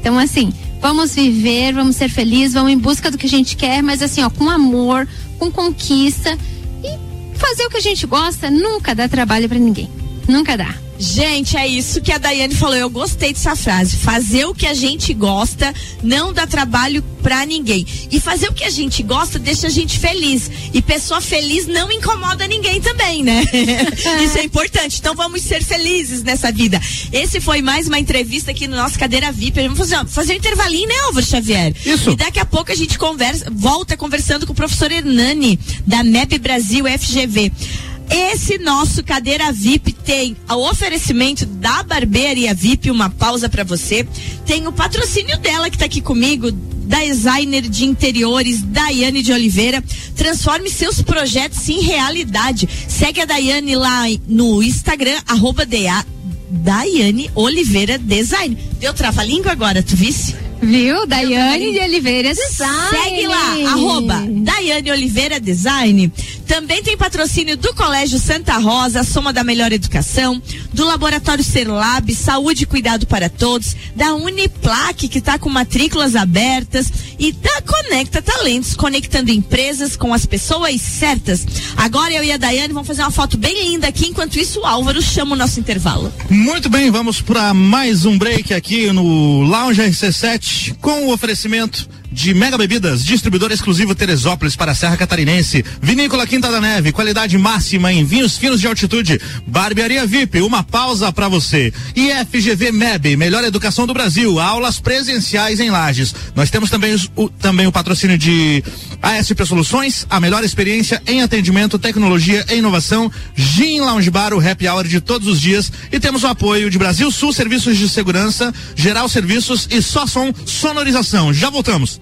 Então, assim, vamos viver, vamos ser felizes, vamos em busca do que a gente quer, mas assim, ó, com amor, com conquista. E fazer o que a gente gosta nunca dá trabalho para ninguém. Nunca dá. Gente, é isso que a Daiane falou. Eu gostei dessa frase. Fazer o que a gente gosta não dá trabalho pra ninguém. E fazer o que a gente gosta deixa a gente feliz. E pessoa feliz não incomoda ninguém também, né? (laughs) isso é importante. Então vamos ser felizes nessa vida. Esse foi mais uma entrevista aqui no nosso Cadeira VIP. Vamos fazer, fazer um intervalinho, né, Álvaro Xavier? Isso. E daqui a pouco a gente conversa, volta conversando com o professor Hernani, da MEP Brasil FGV. Esse nosso cadeira VIP tem o oferecimento da Barbearia VIP, uma pausa pra você. Tem o patrocínio dela que tá aqui comigo, designer de interiores Daiane de Oliveira. Transforme seus projetos em realidade. Segue a Daiane lá no Instagram, arroba Daiane Oliveira Design. Deu trava-língua agora, tu visse? Viu? Daiane de Oliveira Design. Segue lá, arroba Daiane Oliveira Design. Também tem patrocínio do Colégio Santa Rosa, Soma da Melhor Educação, do Laboratório Serlab, Saúde e Cuidado para Todos, da Uniplaque, que está com matrículas abertas, e da Conecta Talentos, conectando empresas com as pessoas certas. Agora eu e a Daiane vamos fazer uma foto bem linda aqui, enquanto isso o Álvaro chama o nosso intervalo. Muito bem, vamos para mais um break aqui no Lounge RC7 com o oferecimento de Mega Bebidas, distribuidor exclusivo Teresópolis para a Serra Catarinense. Vinícola Quinta da Neve, qualidade máxima em vinhos finos de altitude. Barbearia VIP, uma pausa para você. E FGV MEB, melhor educação do Brasil, aulas presenciais em Lages. Nós temos também, os, o, também o patrocínio de ASP Soluções, a melhor experiência em atendimento, tecnologia e inovação. Gin Lounge Bar, o happy hour de todos os dias. E temos o apoio de Brasil Sul Serviços de Segurança, Geral Serviços e Só Som Sonorização. Já voltamos.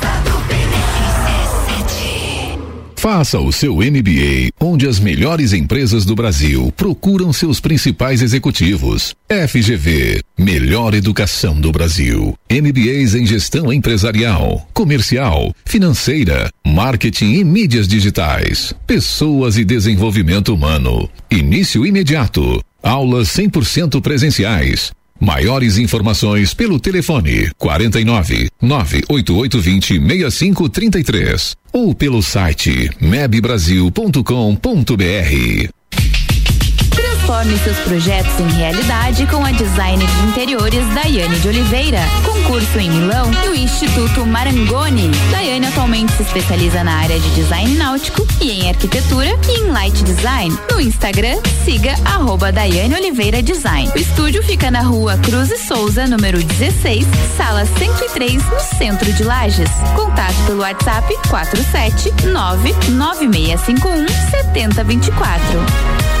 Faça o seu MBA onde as melhores empresas do Brasil procuram seus principais executivos. FGV, melhor educação do Brasil. MBAs em gestão empresarial, comercial, financeira, marketing e mídias digitais, pessoas e desenvolvimento humano. Início imediato. Aulas 100% presenciais. Maiores informações pelo telefone 49 98820 6533 ou pelo site mebbrasil.com.br. Transforme seus projetos em realidade com a designer de interiores Daiane de Oliveira. Concurso em Milão no Instituto Marangoni. Daiane atualmente se especializa na área de design náutico e em arquitetura e em light design. No Instagram, siga arroba Daiane Oliveira Design. O estúdio fica na rua Cruz e Souza, número 16, sala 103, no centro de Lages. Contato pelo WhatsApp 47 99651 7024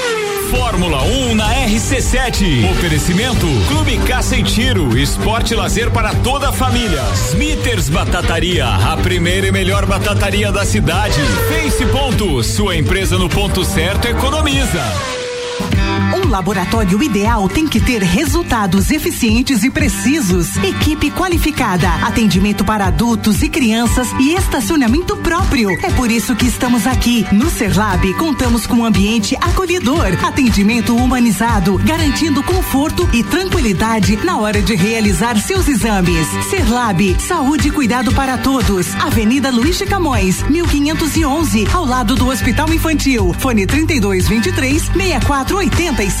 Fórmula 1 um na RC7. Oferecimento Clube Caça e Tiro, esporte lazer para toda a família. Smithers Batataria, a primeira e melhor batataria da cidade. Face Ponto, sua empresa no ponto certo economiza. Laboratório ideal tem que ter resultados eficientes e precisos, equipe qualificada, atendimento para adultos e crianças e estacionamento próprio. É por isso que estamos aqui. No Serlab, contamos com um ambiente acolhedor, atendimento humanizado, garantindo conforto e tranquilidade na hora de realizar seus exames. Serlab, saúde e cuidado para todos. Avenida Luiz de Camões, 1511, ao lado do Hospital Infantil. Fone 3223 6485.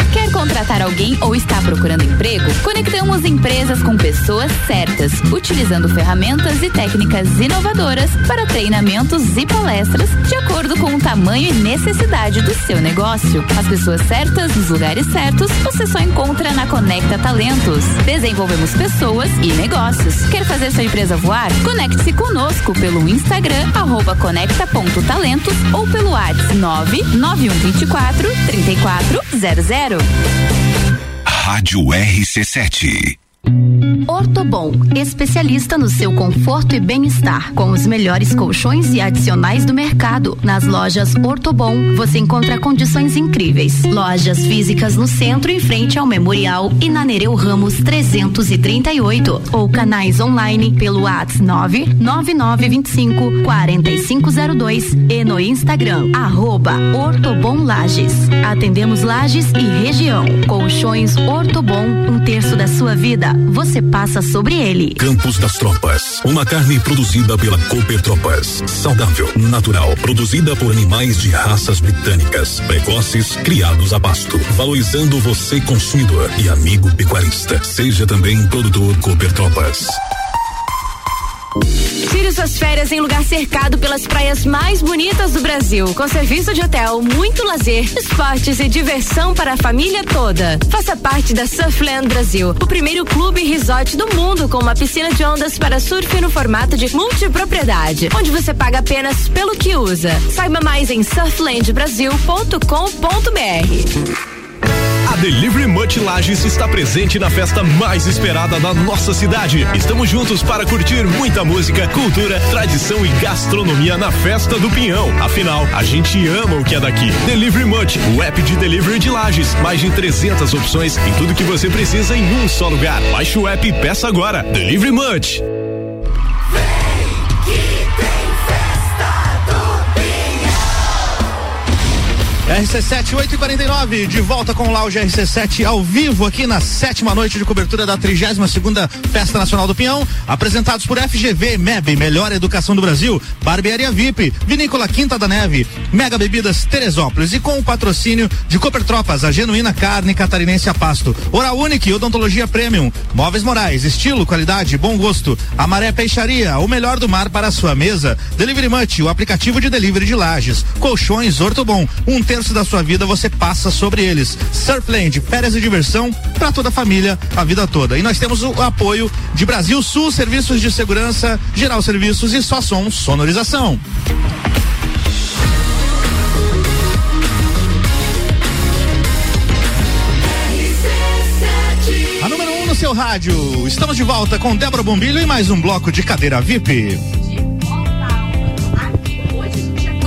Contratar alguém ou está procurando emprego? Conectamos empresas com pessoas certas, utilizando ferramentas e técnicas inovadoras para treinamentos e palestras de acordo com o tamanho e necessidade do seu negócio. As pessoas certas nos lugares certos você só encontra na Conecta Talentos. Desenvolvemos pessoas e negócios. Quer fazer sua empresa voar? Conecte-se conosco pelo Instagram arroba conecta.talentos ou pelo WhatsApp 99124 3400. Rádio RC7. Ortobon, especialista no seu conforto e bem-estar, com os melhores colchões e adicionais do mercado. Nas lojas Ortobon, você encontra condições incríveis. Lojas físicas no centro, em frente ao Memorial e na Nereu Ramos 338. Ou canais online pelo WhatsApp 99925 4502 e no Instagram, arroba Lages. Atendemos Lages e região. Colchões Ortobon, um terço da sua vida você passa sobre ele. Campos das Tropas. Uma carne produzida pela Cooper Tropas. Saudável, natural, produzida por animais de raças britânicas, precoces, criados a pasto. Valorizando você, consumidor e amigo pecuarista. Seja também produtor Cooper Tropas. Tire suas férias em lugar cercado pelas praias mais bonitas do Brasil, com serviço de hotel, muito lazer, esportes e diversão para a família toda. Faça parte da Surfland Brasil, o primeiro clube resort do mundo com uma piscina de ondas para surf no formato de multipropriedade, onde você paga apenas pelo que usa. Saiba mais em surflandbrasil.com.br. Delivery Much Lages está presente na festa mais esperada da nossa cidade. Estamos juntos para curtir muita música, cultura, tradição e gastronomia na festa do Pinhão. Afinal, a gente ama o que é daqui. Delivery Much, o app de delivery de Lages. Mais de 300 opções e tudo que você precisa em um só lugar. Baixe o app e peça agora. Delivery Much. RC7 8 e 49 de volta com o Lounge RC7 ao vivo aqui na sétima noite de cobertura da 32 segunda Festa Nacional do Pinhão, apresentados por FGV, MEB, Melhor Educação do Brasil, Barbearia VIP, Vinícola Quinta da Neve, Mega Bebidas Teresópolis. E com o patrocínio de Cooper Tropas, a genuína carne catarinense a pasto, Oral Unique, Odontologia Premium, Móveis Morais, estilo, qualidade, bom gosto, Amaré Peixaria, o melhor do mar para a sua mesa, Delivery Much, o aplicativo de delivery de lajes, Colchões Ortobon, um terço da sua vida você passa sobre eles. Surfland, férias e diversão para toda a família, a vida toda. E nós temos o apoio de Brasil Sul, Serviços de Segurança, Geral Serviços e Só Som Sonorização. A número 1 um no seu rádio. Estamos de volta com Débora Bombilho e mais um bloco de cadeira VIP.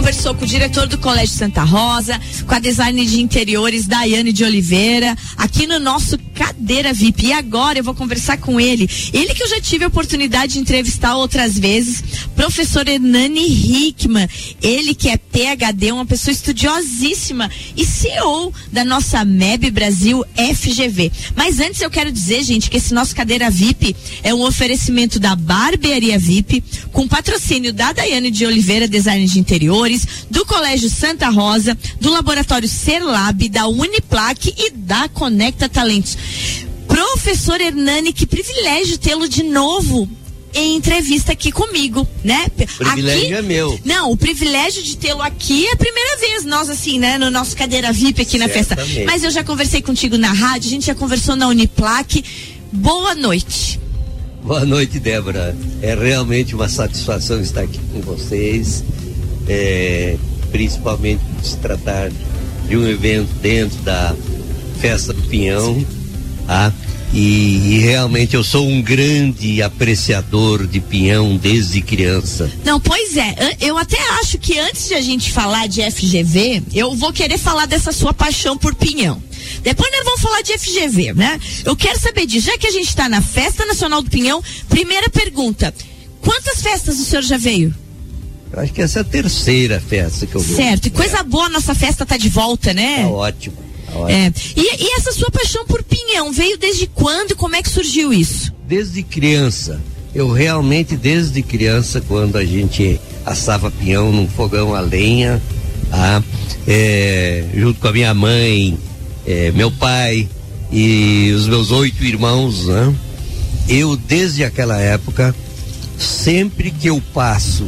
Conversou com o diretor do Colégio Santa Rosa, com a design de interiores Daiane de Oliveira, aqui no nosso Cadeira VIP. E agora eu vou conversar com ele. Ele que eu já tive a oportunidade de entrevistar outras vezes, professor Hernani Hickman. Ele que é PhD, uma pessoa estudiosíssima e CEO da nossa MEB Brasil FGV. Mas antes eu quero dizer, gente, que esse nosso Cadeira VIP é um oferecimento da Barbearia VIP, com patrocínio da Daiane de Oliveira, design de interiores do Colégio Santa Rosa, do Laboratório Serlab, da Uniplaque e da Conecta Talentos. Professor Hernani, que privilégio tê-lo de novo em entrevista aqui comigo, né? O privilégio aqui, é meu. Não, o privilégio de tê-lo aqui é a primeira vez, nós assim, né? No nosso cadeira VIP aqui na festa. Mas eu já conversei contigo na rádio, a gente já conversou na Uniplaque. Boa noite. Boa noite, Débora. É realmente uma satisfação estar aqui com vocês, é, principalmente por se tratar de um evento dentro da Festa do Pinhão. Tá? E, e realmente eu sou um grande apreciador de pinhão desde criança. Não, pois é. Eu até acho que antes de a gente falar de FGV, eu vou querer falar dessa sua paixão por pinhão. Depois nós vamos falar de FGV, né? Eu quero saber disso. Já que a gente está na Festa Nacional do Pinhão, primeira pergunta. Quantas festas o senhor já veio? Eu acho que essa é a terceira festa que eu vou. Certo, e coisa boa, nossa festa tá de volta, né? Tá ótimo. tá ótimo. É. E, e essa sua paixão por pinhão veio desde quando e como é que surgiu isso? Desde criança. Eu realmente, desde criança, quando a gente assava pinhão num fogão a lenha, tá? É, junto com a minha mãe, é, meu pai e os meus oito irmãos, né? Eu, desde aquela época, sempre que eu passo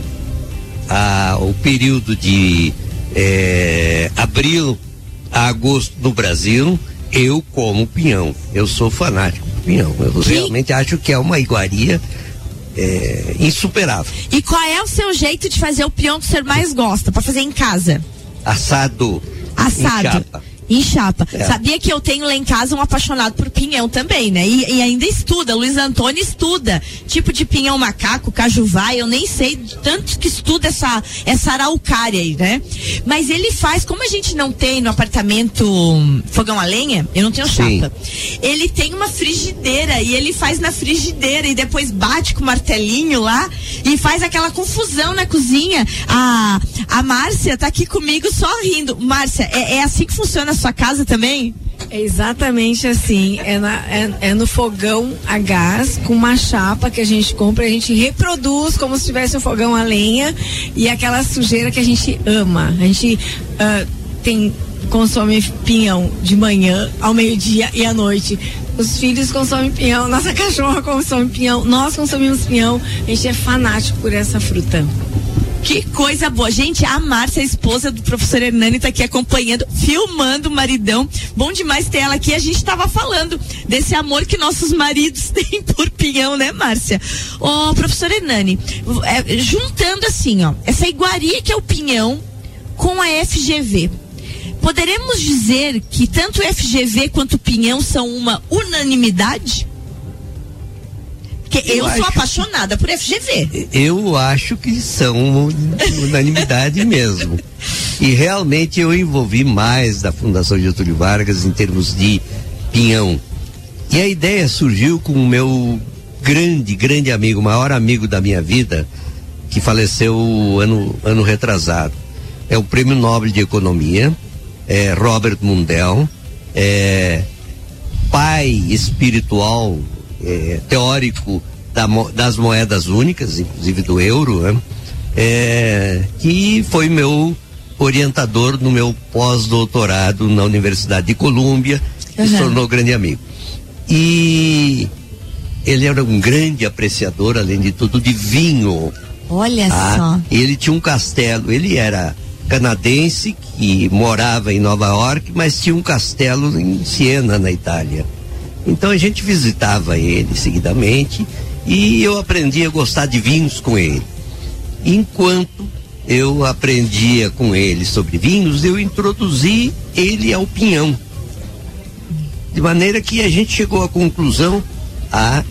a, o período de é, abril a agosto no Brasil, eu como pinhão. Eu sou fanático do pinhão. Eu realmente acho que é uma iguaria é, insuperável. E qual é o seu jeito de fazer o pinhão que o senhor mais gosta, para fazer em casa? Assado. Assado. Em chapa. É. Sabia que eu tenho lá em casa um apaixonado por pinhão também, né? E, e ainda estuda, Luiz Antônio estuda. Tipo de pinhão macaco, cajuvá, eu nem sei tanto que estuda essa, essa araucária aí, né? Mas ele faz, como a gente não tem no apartamento fogão a lenha, eu não tenho Sim. chapa. Ele tem uma frigideira e ele faz na frigideira e depois bate com o martelinho lá e faz aquela confusão na cozinha. A, a Márcia tá aqui comigo só rindo. Márcia, é, é assim que funciona a sua casa também? É exatamente assim. É, na- é- é no fogão a gás, com uma chapa que a gente compra, a gente reproduz como se tivesse um fogão a lenha e aquela sujeira que a gente ama. A gente ah, tem consome pinhão de manhã, ao meio-dia e à noite. Os filhos consomem pinhão, nossa (laughs) cachorra consome pinhão, nós consumimos pinhão. A gente é fanático por essa fruta. Que coisa boa. Gente, a Márcia, a esposa do professor Hernani, tá aqui acompanhando, filmando o maridão. Bom demais ter ela aqui. A gente tava falando desse amor que nossos maridos (laughs) têm por pinhão, né, Márcia? Ô, professor Hernani, é, juntando assim, ó, essa iguaria que é o pinhão com a FGV. Poderemos dizer que tanto FGV quanto o pinhão são uma unanimidade? Porque eu, Eu sou acho- apaixonada por FGV. Eu acho que são unanimidade mesmo. E realmente eu envolvi mais da Fundação Getúlio Vargas em termos de pinhão. E a ideia surgiu com o meu grande, grande amigo, maior amigo da minha vida, que faleceu ano, ano retrasado. É o Prêmio Nobel de Economia, é Robert Mundell, é pai espiritual, é, teórico da das moedas únicas, inclusive do euro, né? É, que foi meu orientador no meu pós-doutorado na Universidade de Colômbia, e se Uhum. tornou grande amigo. E ele era um grande apreciador, além de tudo, de vinho. Olha tá? só. Ele tinha um castelo, ele era canadense que morava em Nova York, mas tinha um castelo em Siena, na Itália. Então a gente visitava ele seguidamente e eu aprendi a gostar de vinhos com ele. Enquanto eu aprendia com ele sobre vinhos, eu introduzi ele ao pinhão. De maneira que a gente chegou à conclusão, a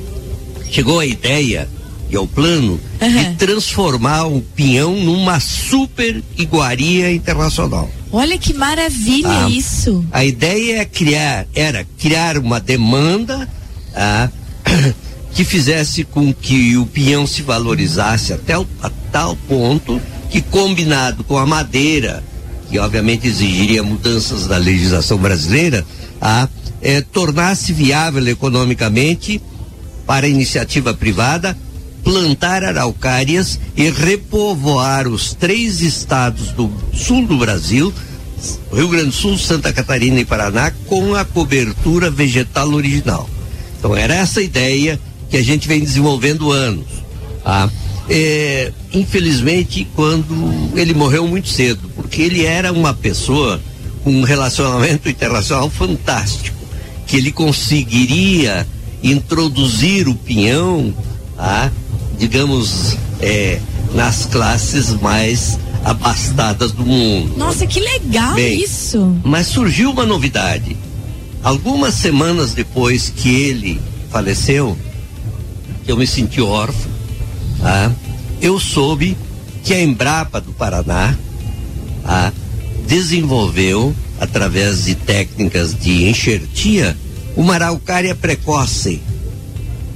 (clears throat) chegou à ideia e ao plano de transformar o pinhão numa super iguaria internacional. Olha que maravilha Ah. isso. A ideia é criar, era criar uma demanda ah, (coughs) que fizesse com que o pinhão se valorizasse até o, a tal ponto que combinado com a madeira, que obviamente exigiria mudanças da legislação brasileira, a eh, tornasse viável economicamente para a iniciativa privada plantar araucárias e repovoar os três estados do sul do Brasil, Rio Grande do Sul, Santa Catarina e Paraná, com a cobertura vegetal original. Então era essa ideia que a gente vem desenvolvendo anos. Tá? É, infelizmente, quando ele morreu muito cedo, porque ele era uma pessoa com um relacionamento internacional fantástico, que ele conseguiria introduzir o pinhão, tá? Digamos, é, nas classes mais abastadas do mundo. Nossa, que legal Bem, isso. Mas surgiu uma novidade. Algumas semanas depois que ele faleceu, eu me senti órfão, tá? eu soube que a Embrapa do Paraná tá? desenvolveu, através de técnicas de enxertia, uma araucária precoce,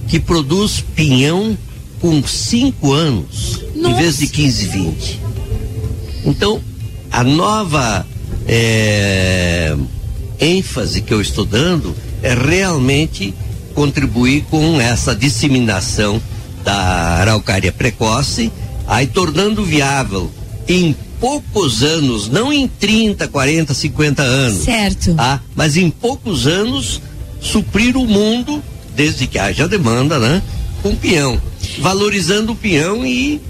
que produz pinhão com cinco anos, em vez de 15, 20. Então, a nova é, ênfase que eu estou dando é realmente contribuir com essa disseminação da araucária precoce, aí tornando viável em poucos anos, não em 30, 40, 50 anos. Certo. Tá? Mas em poucos anos, suprir o mundo, desde que haja demanda, né? Com pinhão. Valorizando o pinhão e.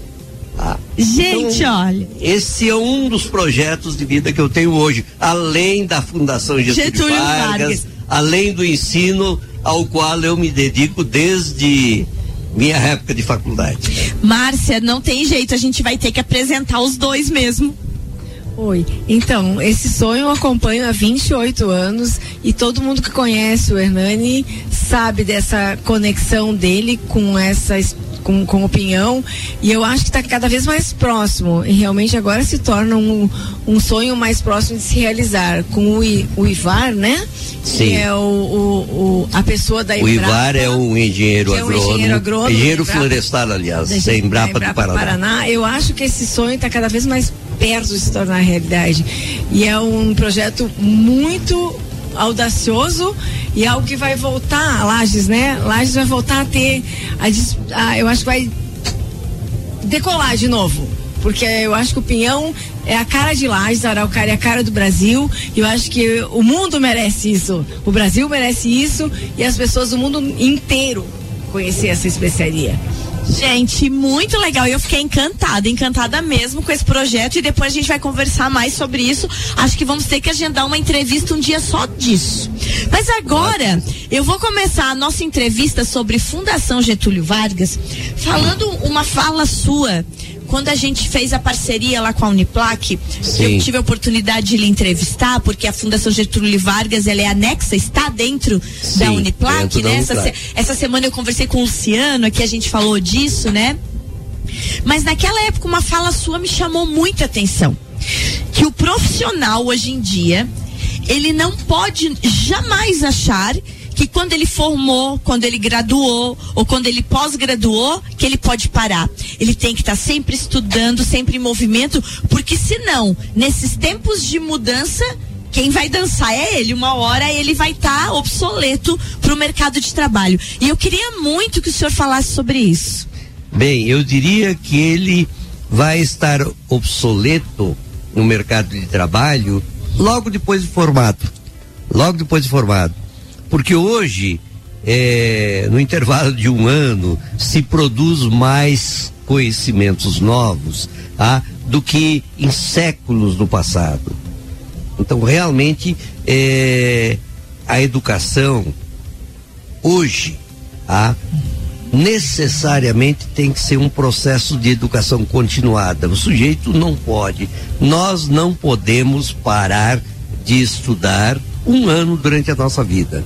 ah, Gente, então, olha. Esse é um dos projetos de vida que eu tenho hoje, além da Fundação Getúlio, Getúlio Vargas, Vargas. além do ensino ao qual eu me dedico desde minha época de faculdade. Márcia, não tem jeito, a gente vai ter que apresentar os dois mesmo. Oi. Então, esse sonho eu acompanho há 28 anos e todo mundo que conhece o Hernani sabe dessa conexão dele com essa es- com, com o pinhão e eu acho que está cada vez mais próximo e realmente agora se torna um, um sonho mais próximo de se realizar com o, I- o Ivar, né? Sim. Que é o, o- o- a pessoa da O Embrapa. Ivar é um engenheiro que é um agrônomo, engenheiro agrônomo, engenheiro Embrapa. florestal, aliás, da da Embrapa, do Paraná. Eu acho que esse sonho está cada vez mais perto de se tornar realidade. E é um projeto muito audacioso e algo que vai voltar Lages, né? Lages vai voltar a ter a, a- eu acho que vai decolar de novo. Porque eu acho que o Pinhão é a cara de Lages, a Araucária é a cara do Brasil. E eu acho que o mundo merece isso. O Brasil merece isso e as pessoas do mundo inteiro conhecer essa especiaria. Gente, muito legal. Eu fiquei encantada, encantada mesmo com esse projeto e depois a gente vai conversar mais sobre isso. Acho que vamos ter que agendar uma entrevista um dia só disso. Mas agora, eu vou começar a nossa entrevista sobre Fundação Getúlio Vargas falando uma fala sua. Quando a gente fez a parceria lá com a Uniplac, eu tive a oportunidade de lhe entrevistar, porque a Fundação Getúlio Vargas ela é anexa, está dentro da Sim, Uniplac, dentro da né? Essa, Uniplac. se- essa semana eu conversei com o Luciano, aqui a gente falou disso, né? Mas naquela época uma fala sua me chamou muita atenção. Que o profissional hoje em dia, ele não pode jamais achar que quando ele formou, quando ele graduou ou quando ele pós-graduou, que ele pode parar. Ele tem que estar sempre estudando, sempre em movimento, porque senão, nesses tempos de mudança, quem vai dançar é ele. Uma hora ele vai estar obsoleto para o mercado de trabalho. E eu queria muito que o senhor falasse sobre isso. Bem, eu diria que ele vai estar obsoleto no mercado de trabalho logo depois de formado. Logo depois de formado. Porque hoje, eh, no intervalo de um ano, se produz mais conhecimentos novos ah, do que em séculos no passado. Então, realmente, eh, a educação hoje, ah, necessariamente tem que ser um processo de educação continuada. O sujeito não pode, nós não podemos parar de estudar um ano durante a nossa vida.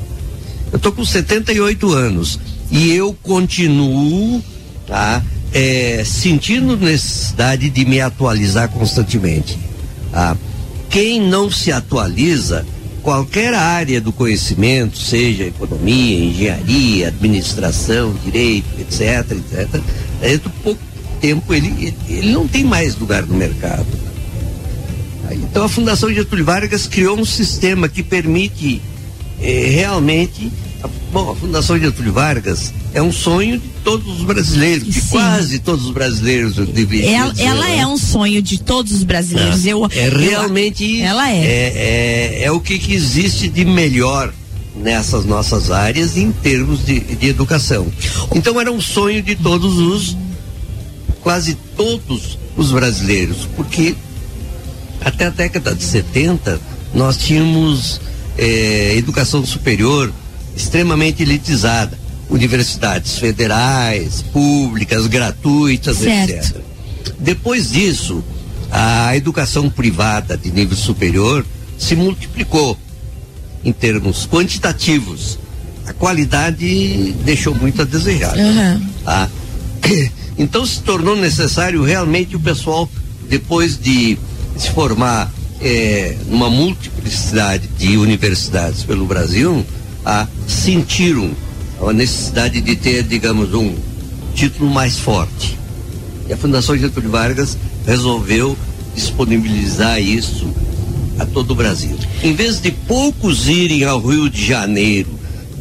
Eu estou com 78 anos e eu continuo tá, é, sentindo necessidade de me atualizar constantemente. Tá? Quem não se atualiza, qualquer área do conhecimento, seja economia, engenharia, administração, direito, etc, etc, dentro de pouco tempo ele, ele não tem mais lugar no mercado. Então a Fundação Getúlio Vargas criou um sistema que permite eh, realmente. a- bom, a Fundação Getúlio Vargas é um sonho de todos os brasileiros, de quase todos os brasileiros, eu deveria Ela, dizer, ela né? é um sonho de todos os brasileiros. Eu, É eu- realmente. ela é. É, é, é o que, que existe de melhor nessas nossas áreas em termos de, de educação. Então era um sonho de todos os, quase todos os brasileiros, porque até a década de 70 nós tínhamos eh, educação superior extremamente elitizada. Universidades federais, públicas, gratuitas, Certo. etc. Depois disso, a educação privada de nível superior se multiplicou em termos quantitativos. A qualidade deixou muito a desejar. Aham. tá? (coughs) Então se tornou necessário realmente o pessoal, depois de se formar eh, numa multiplicidade de universidades pelo Brasil, a, sentiram a necessidade de ter, digamos, um, título mais forte. E a Fundação Getúlio Vargas resolveu disponibilizar isso a todo o Brasil. Em vez de poucos irem ao Rio de Janeiro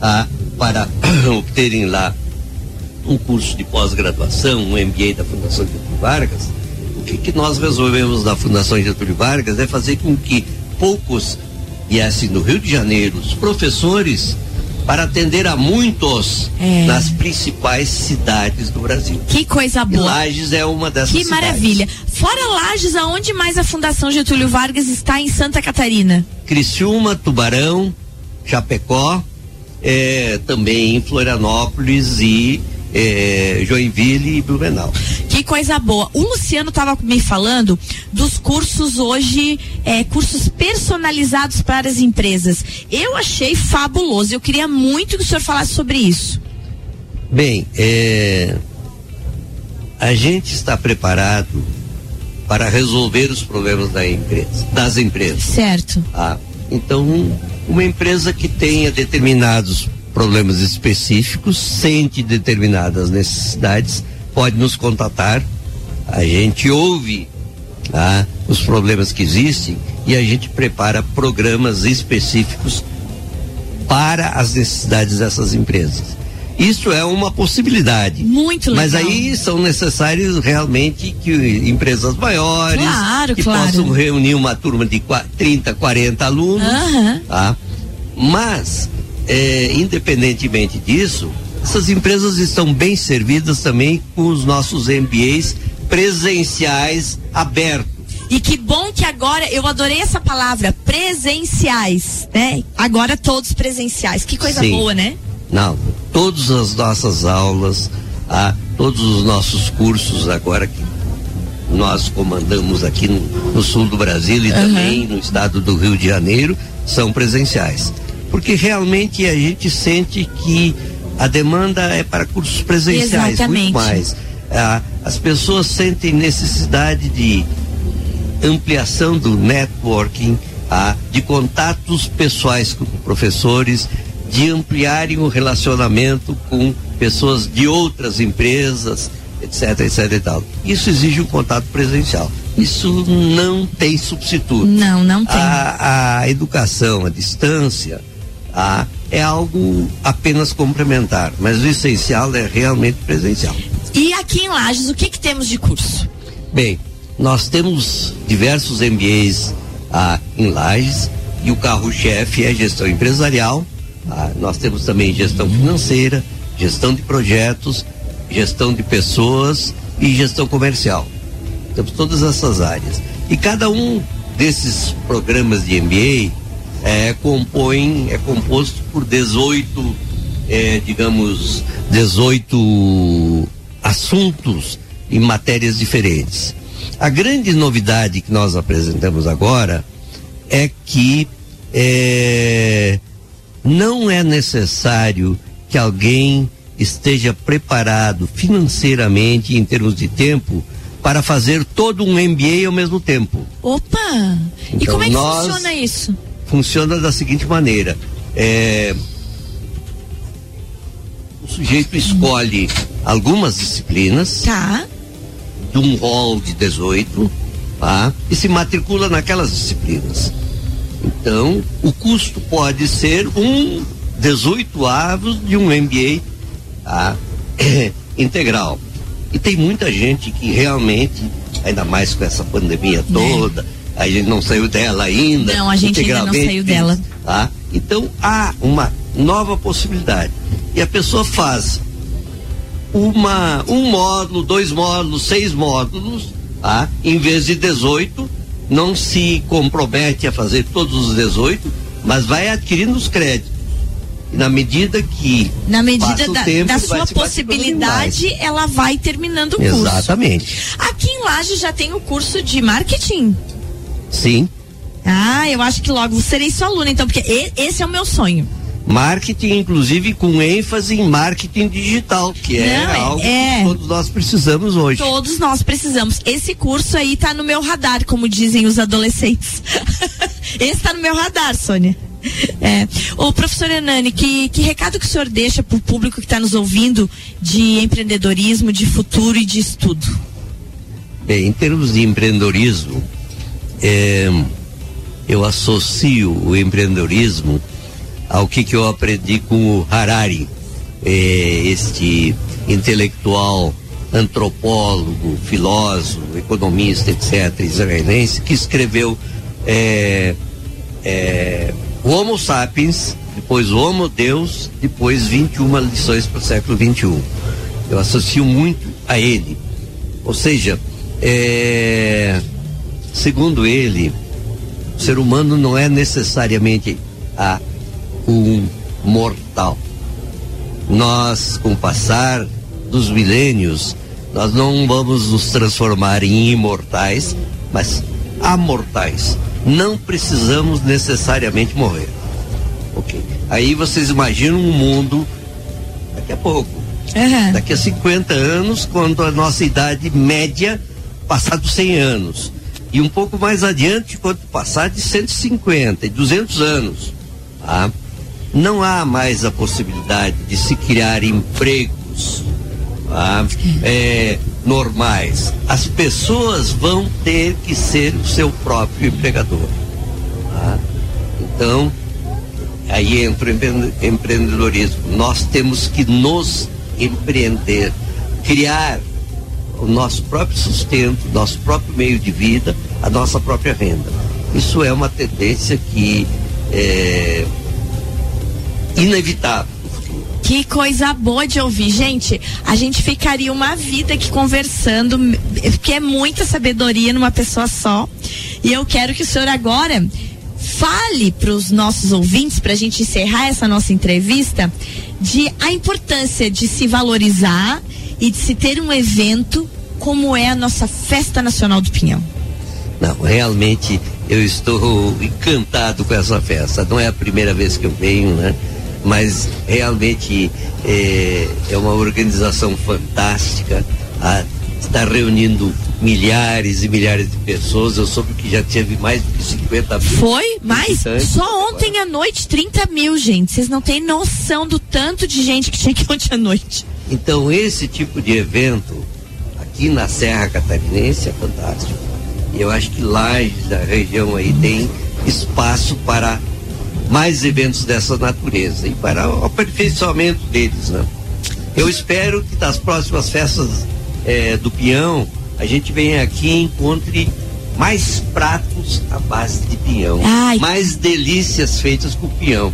ah, para (coughs) obterem lá um curso de pós-graduação, um MBA da Fundação Getúlio Vargas, que, que nós resolvemos na Fundação Getúlio Vargas é fazer com que poucos viessem do Rio de Janeiro, os professores, para atender a muitos É. nas principais cidades do Brasil. Que coisa E boa. Lages é uma dessas Que cidades. maravilha. Fora Lages, aonde mais a Fundação Getúlio Vargas está em Santa Catarina? Criciúma, Tubarão, Chapecó, eh, também em Florianópolis e eh, Joinville e Blumenau. Que coisa boa. O Luciano estava me falando dos cursos hoje, é, cursos personalizados para as empresas. Eu achei fabuloso. Eu queria muito que o senhor falasse sobre isso. Bem, eh, a gente está preparado para resolver os problemas da empresa, das empresas. Certo. Ah, então, uma empresa que tenha determinados problemas específicos, sente determinadas necessidades, pode nos contatar. A gente ouve ah, os problemas que existem e a gente prepara programas específicos para as necessidades dessas empresas. Isso é uma possibilidade. Muito legal. Mas aí são necessários realmente que empresas maiores Claro, que claro. possam reunir uma turma de qua- 30, 40 alunos, Aham. tá? Mas, é, independentemente disso, essas empresas estão bem servidas também com os nossos MBAs presenciais abertos. E que bom que agora, eu adorei essa palavra, presenciais, né? Agora todos presenciais. Que coisa Sim. boa, né? Não, todas as nossas aulas, ah, todos os nossos cursos agora que nós comandamos aqui no, no sul do Brasil e Aham. também no estado do Rio de Janeiro são presenciais. Porque realmente a gente sente que a demanda é para cursos presenciais, Exatamente. muito mais. Ah, as pessoas sentem necessidade de ampliação do networking, ah, de contatos pessoais com professores, de ampliarem o relacionamento com pessoas de outras empresas, etc, etc e tal. Isso exige um contato presencial. Isso não tem substituto. Não, não tem. A, a educação à distância ah, é algo apenas complementar, mas o essencial é realmente presencial. E aqui em Lages, o que que temos de curso? Bem, nós temos diversos MBAs ah, em Lages e o carro-chefe é gestão empresarial. ah, nós temos também gestão financeira, gestão de projetos, gestão de pessoas e gestão comercial. Temos todas essas áreas. E cada um desses programas de MBA é, compõe, é composto por 18, é, digamos, 18 assuntos em matérias diferentes. A grande novidade que nós apresentamos agora é que é, não é necessário que alguém esteja preparado financeiramente em termos de tempo para fazer todo um MBA ao mesmo tempo. Opa! e Então, como é que nós- funciona isso? Funciona da seguinte maneira: é, o sujeito escolhe algumas disciplinas tá. de um rol de 18 tá? e se matricula naquelas disciplinas. Então, o custo pode ser um 18 avos de um MBA tá? (coughs) integral. E tem muita gente que realmente, ainda mais com essa pandemia toda, a gente não saiu dela ainda. Não, a gente ainda não saiu dela. Tá? Então há uma nova possibilidade. E a pessoa faz uma, um módulo, dois módulos, seis módulos, tá? em vez de 18, não se compromete a fazer todos os 18, mas vai adquirindo os créditos. Na medida que Na medida da, tempo, da sua possibilidade, ela vai terminando o curso. Exatamente. Aqui em Lages já tem o curso de marketing. Sim. Ah, eu acho que logo serei sua aluna, então, porque esse é o meu sonho. Marketing, inclusive, com ênfase em marketing digital, que é é- algo é. que todos nós precisamos hoje. Todos nós precisamos. Esse curso aí tá no meu radar, como dizem os adolescentes. (laughs) Esse tá no meu radar, Sônia. É. Ô, professor Hernani, que, que recado que o senhor deixa para o público que está nos ouvindo de empreendedorismo, de futuro e de estudo? Bem, em termos de empreendedorismo, é, eu associo o empreendedorismo ao que, que eu aprendi com o Harari, é, este intelectual, antropólogo, filósofo, economista, etc., israelense, que escreveu é, é, o Homo sapiens, depois o Homo Deus, depois 21 lições para o século 21. Eu associo muito a ele. Ou seja, é, segundo ele, o ser humano não é necessariamente a um mortal. Nós, com o passar dos milênios, nós não vamos nos transformar em imortais, mas amortais. Não precisamos necessariamente morrer. Ok. Aí vocês imaginam um mundo daqui a pouco. Uhum. Daqui a 50 anos, quando a nossa idade média passar dos 100 anos. E um pouco mais adiante, quando passar de 150 e 200 anos. Tá? Não há mais a possibilidade de se criar empregos tá? é, normais. As pessoas vão ter que ser o seu próprio empregador. tá? Então, aí entra o empre- empreendedorismo. Nós temos que nos empreender, criar o nosso próprio sustento, nosso próprio meio de vida, a nossa própria renda. Isso é uma tendência que é inevitável. Que coisa boa de ouvir. Gente, a gente ficaria uma vida aqui conversando, porque é muita sabedoria numa pessoa só. E eu quero que o senhor agora fale para os nossos ouvintes, para a gente encerrar essa nossa entrevista, de a importância de se valorizar e de se ter um evento como é a nossa Festa Nacional do Pinhão. Não, realmente eu estou encantado com essa festa. Não é a primeira vez que eu venho, né? Mas realmente é, é uma organização fantástica. A, está reunindo milhares e milhares de pessoas. Eu soube que já teve mais de 50 mil. Foi, mas visitantes. só ontem à noite 30 mil, gente. Vocês não têm noção do tanto de gente que tinha ir ontem à noite. Então, esse tipo de evento aqui na Serra Catarinense é fantástico. E eu acho que Lages, a região aí, tem espaço para mais eventos dessa natureza e para o aperfeiçoamento deles, né? Eu espero que das próximas festas eh, do Pinhão a gente venha aqui e encontre mais pratos à base de pinhão, Ai. mais delícias feitas com pinhão.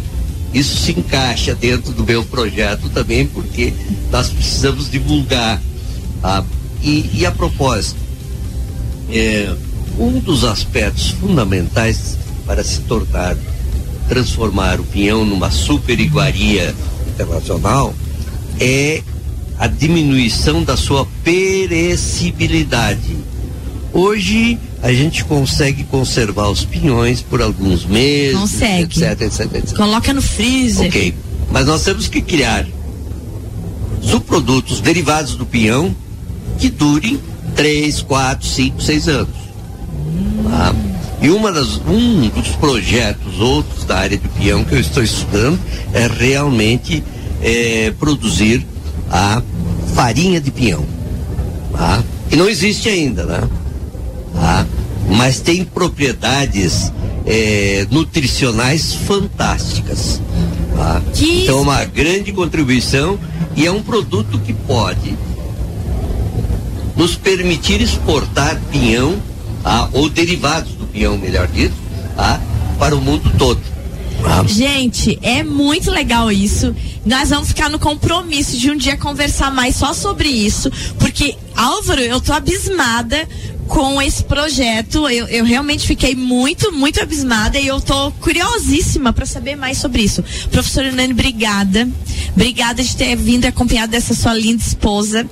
Isso se encaixa dentro do meu projeto também, porque nós precisamos divulgar. tá? E, e a propósito, é, um dos aspectos fundamentais para se tornar, transformar o Pinhão numa super iguaria internacional é a diminuição da sua perecibilidade. Hoje a gente consegue conservar os pinhões por alguns meses, Consegue. etc, etc, etc. Coloca no freezer. Ok, mas nós temos que criar subprodutos derivados do pinhão que durem 3, 4, 5, 6 anos. Tá? E uma das, um dos projetos, outros da área do pinhão que eu estou estudando, é realmente é, produzir a farinha de pinhão. Tá? Que não existe ainda, né? Tá? Mas tem propriedades é, nutricionais fantásticas. Tá? Então é uma grande contribuição e é um produto que pode nos permitir exportar pinhão tá? ou derivados do pinhão, melhor dito, tá? para o mundo todo. tá? Gente, é muito legal isso. Nós vamos ficar no compromisso de um dia conversar mais só sobre isso, porque Álvaro, eu tô abismada com esse projeto. Eu, eu realmente fiquei muito, muito abismada e eu tô curiosíssima para saber mais sobre isso. Professor Hernani, obrigada. Obrigada de ter vindo acompanhado dessa sua linda esposa.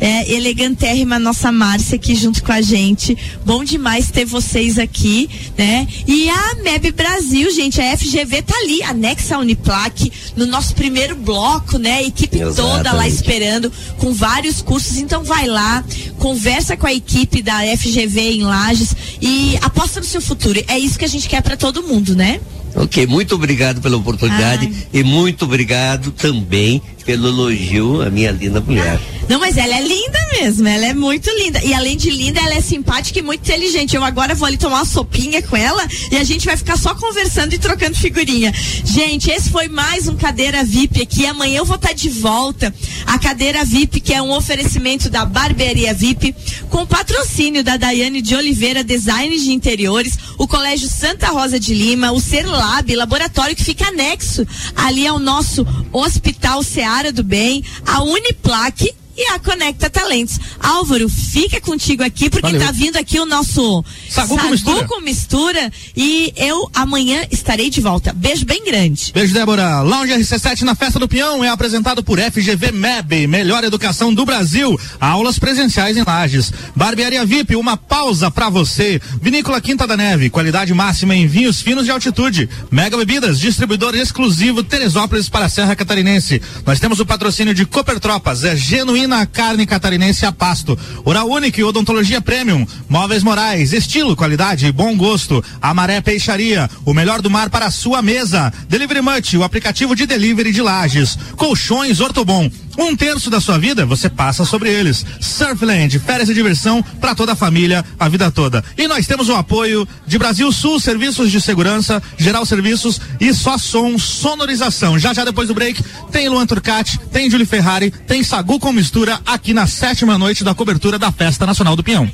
É, elegantérrima nossa Márcia aqui junto com a gente. Bom demais ter vocês aqui, né? E a MEB Brasil, gente, a FGV tá ali, anexa a Uniplac, no nosso primeiro bloco, né? A equipe toda lá Exatamente. esperando, com vários cursos. Então vai lá, conversa com a equipe da FGV em Lages e aposta no seu futuro. É isso que a gente quer para todo mundo, né? Ok, muito obrigado pela oportunidade Ai. e muito obrigado também pelo elogio à minha linda mulher. Não, mas ela é linda mesmo, ela é muito linda. E além de linda, ela é simpática e muito inteligente. Eu agora vou ali tomar uma sopinha com ela e a gente vai ficar só conversando e trocando figurinha. Gente, esse foi mais um Cadeira VIP aqui. Amanhã eu vou estar de volta. A Cadeira VIP, que é um oferecimento da Barbearia VIP, com patrocínio da Daiane de Oliveira, Design de Interiores, o Colégio Santa Rosa de Lima, o Serlab, laboratório que fica anexo ali ao nosso Hospital Seara do Bem, a Uniplaque e a Conecta Talentos. Álvaro, fica contigo aqui, porque Valeu. tá vindo aqui o nosso Sagu com mistura. com mistura, e eu amanhã estarei de volta. Beijo bem grande. Beijo, Débora. Lounge RC7 na Festa do Peão é apresentado por FGV MEB, melhor educação do Brasil. Aulas presenciais em Lages. Barbearia VIP, uma pausa pra você. Vinícola Quinta da Neve, qualidade máxima em vinhos finos de altitude. Mega Bebidas, distribuidor exclusivo Teresópolis para a Serra Catarinense. Nós temos o patrocínio de Cooper Tropas, é genuína carne catarinense a pasto. Oral Unique, odontologia premium. Móveis Morais, estilo, qualidade bom gosto. Amaré Peixaria, o melhor do mar para a sua mesa. Delivery Much, o aplicativo de delivery de lajes. Colchões Ortobon. Um terço da sua vida você passa sobre eles. Surfland, férias e diversão para toda a família, a vida toda. E nós temos o apoio de Brasil Sul, Serviços de Segurança, Geral Serviços e Só Som Sonorização. Já já depois do break, tem Luan Turcati, tem Julie Ferrari, tem Sagu com mistura aqui na sétima noite da cobertura da Festa Nacional do Pinhão.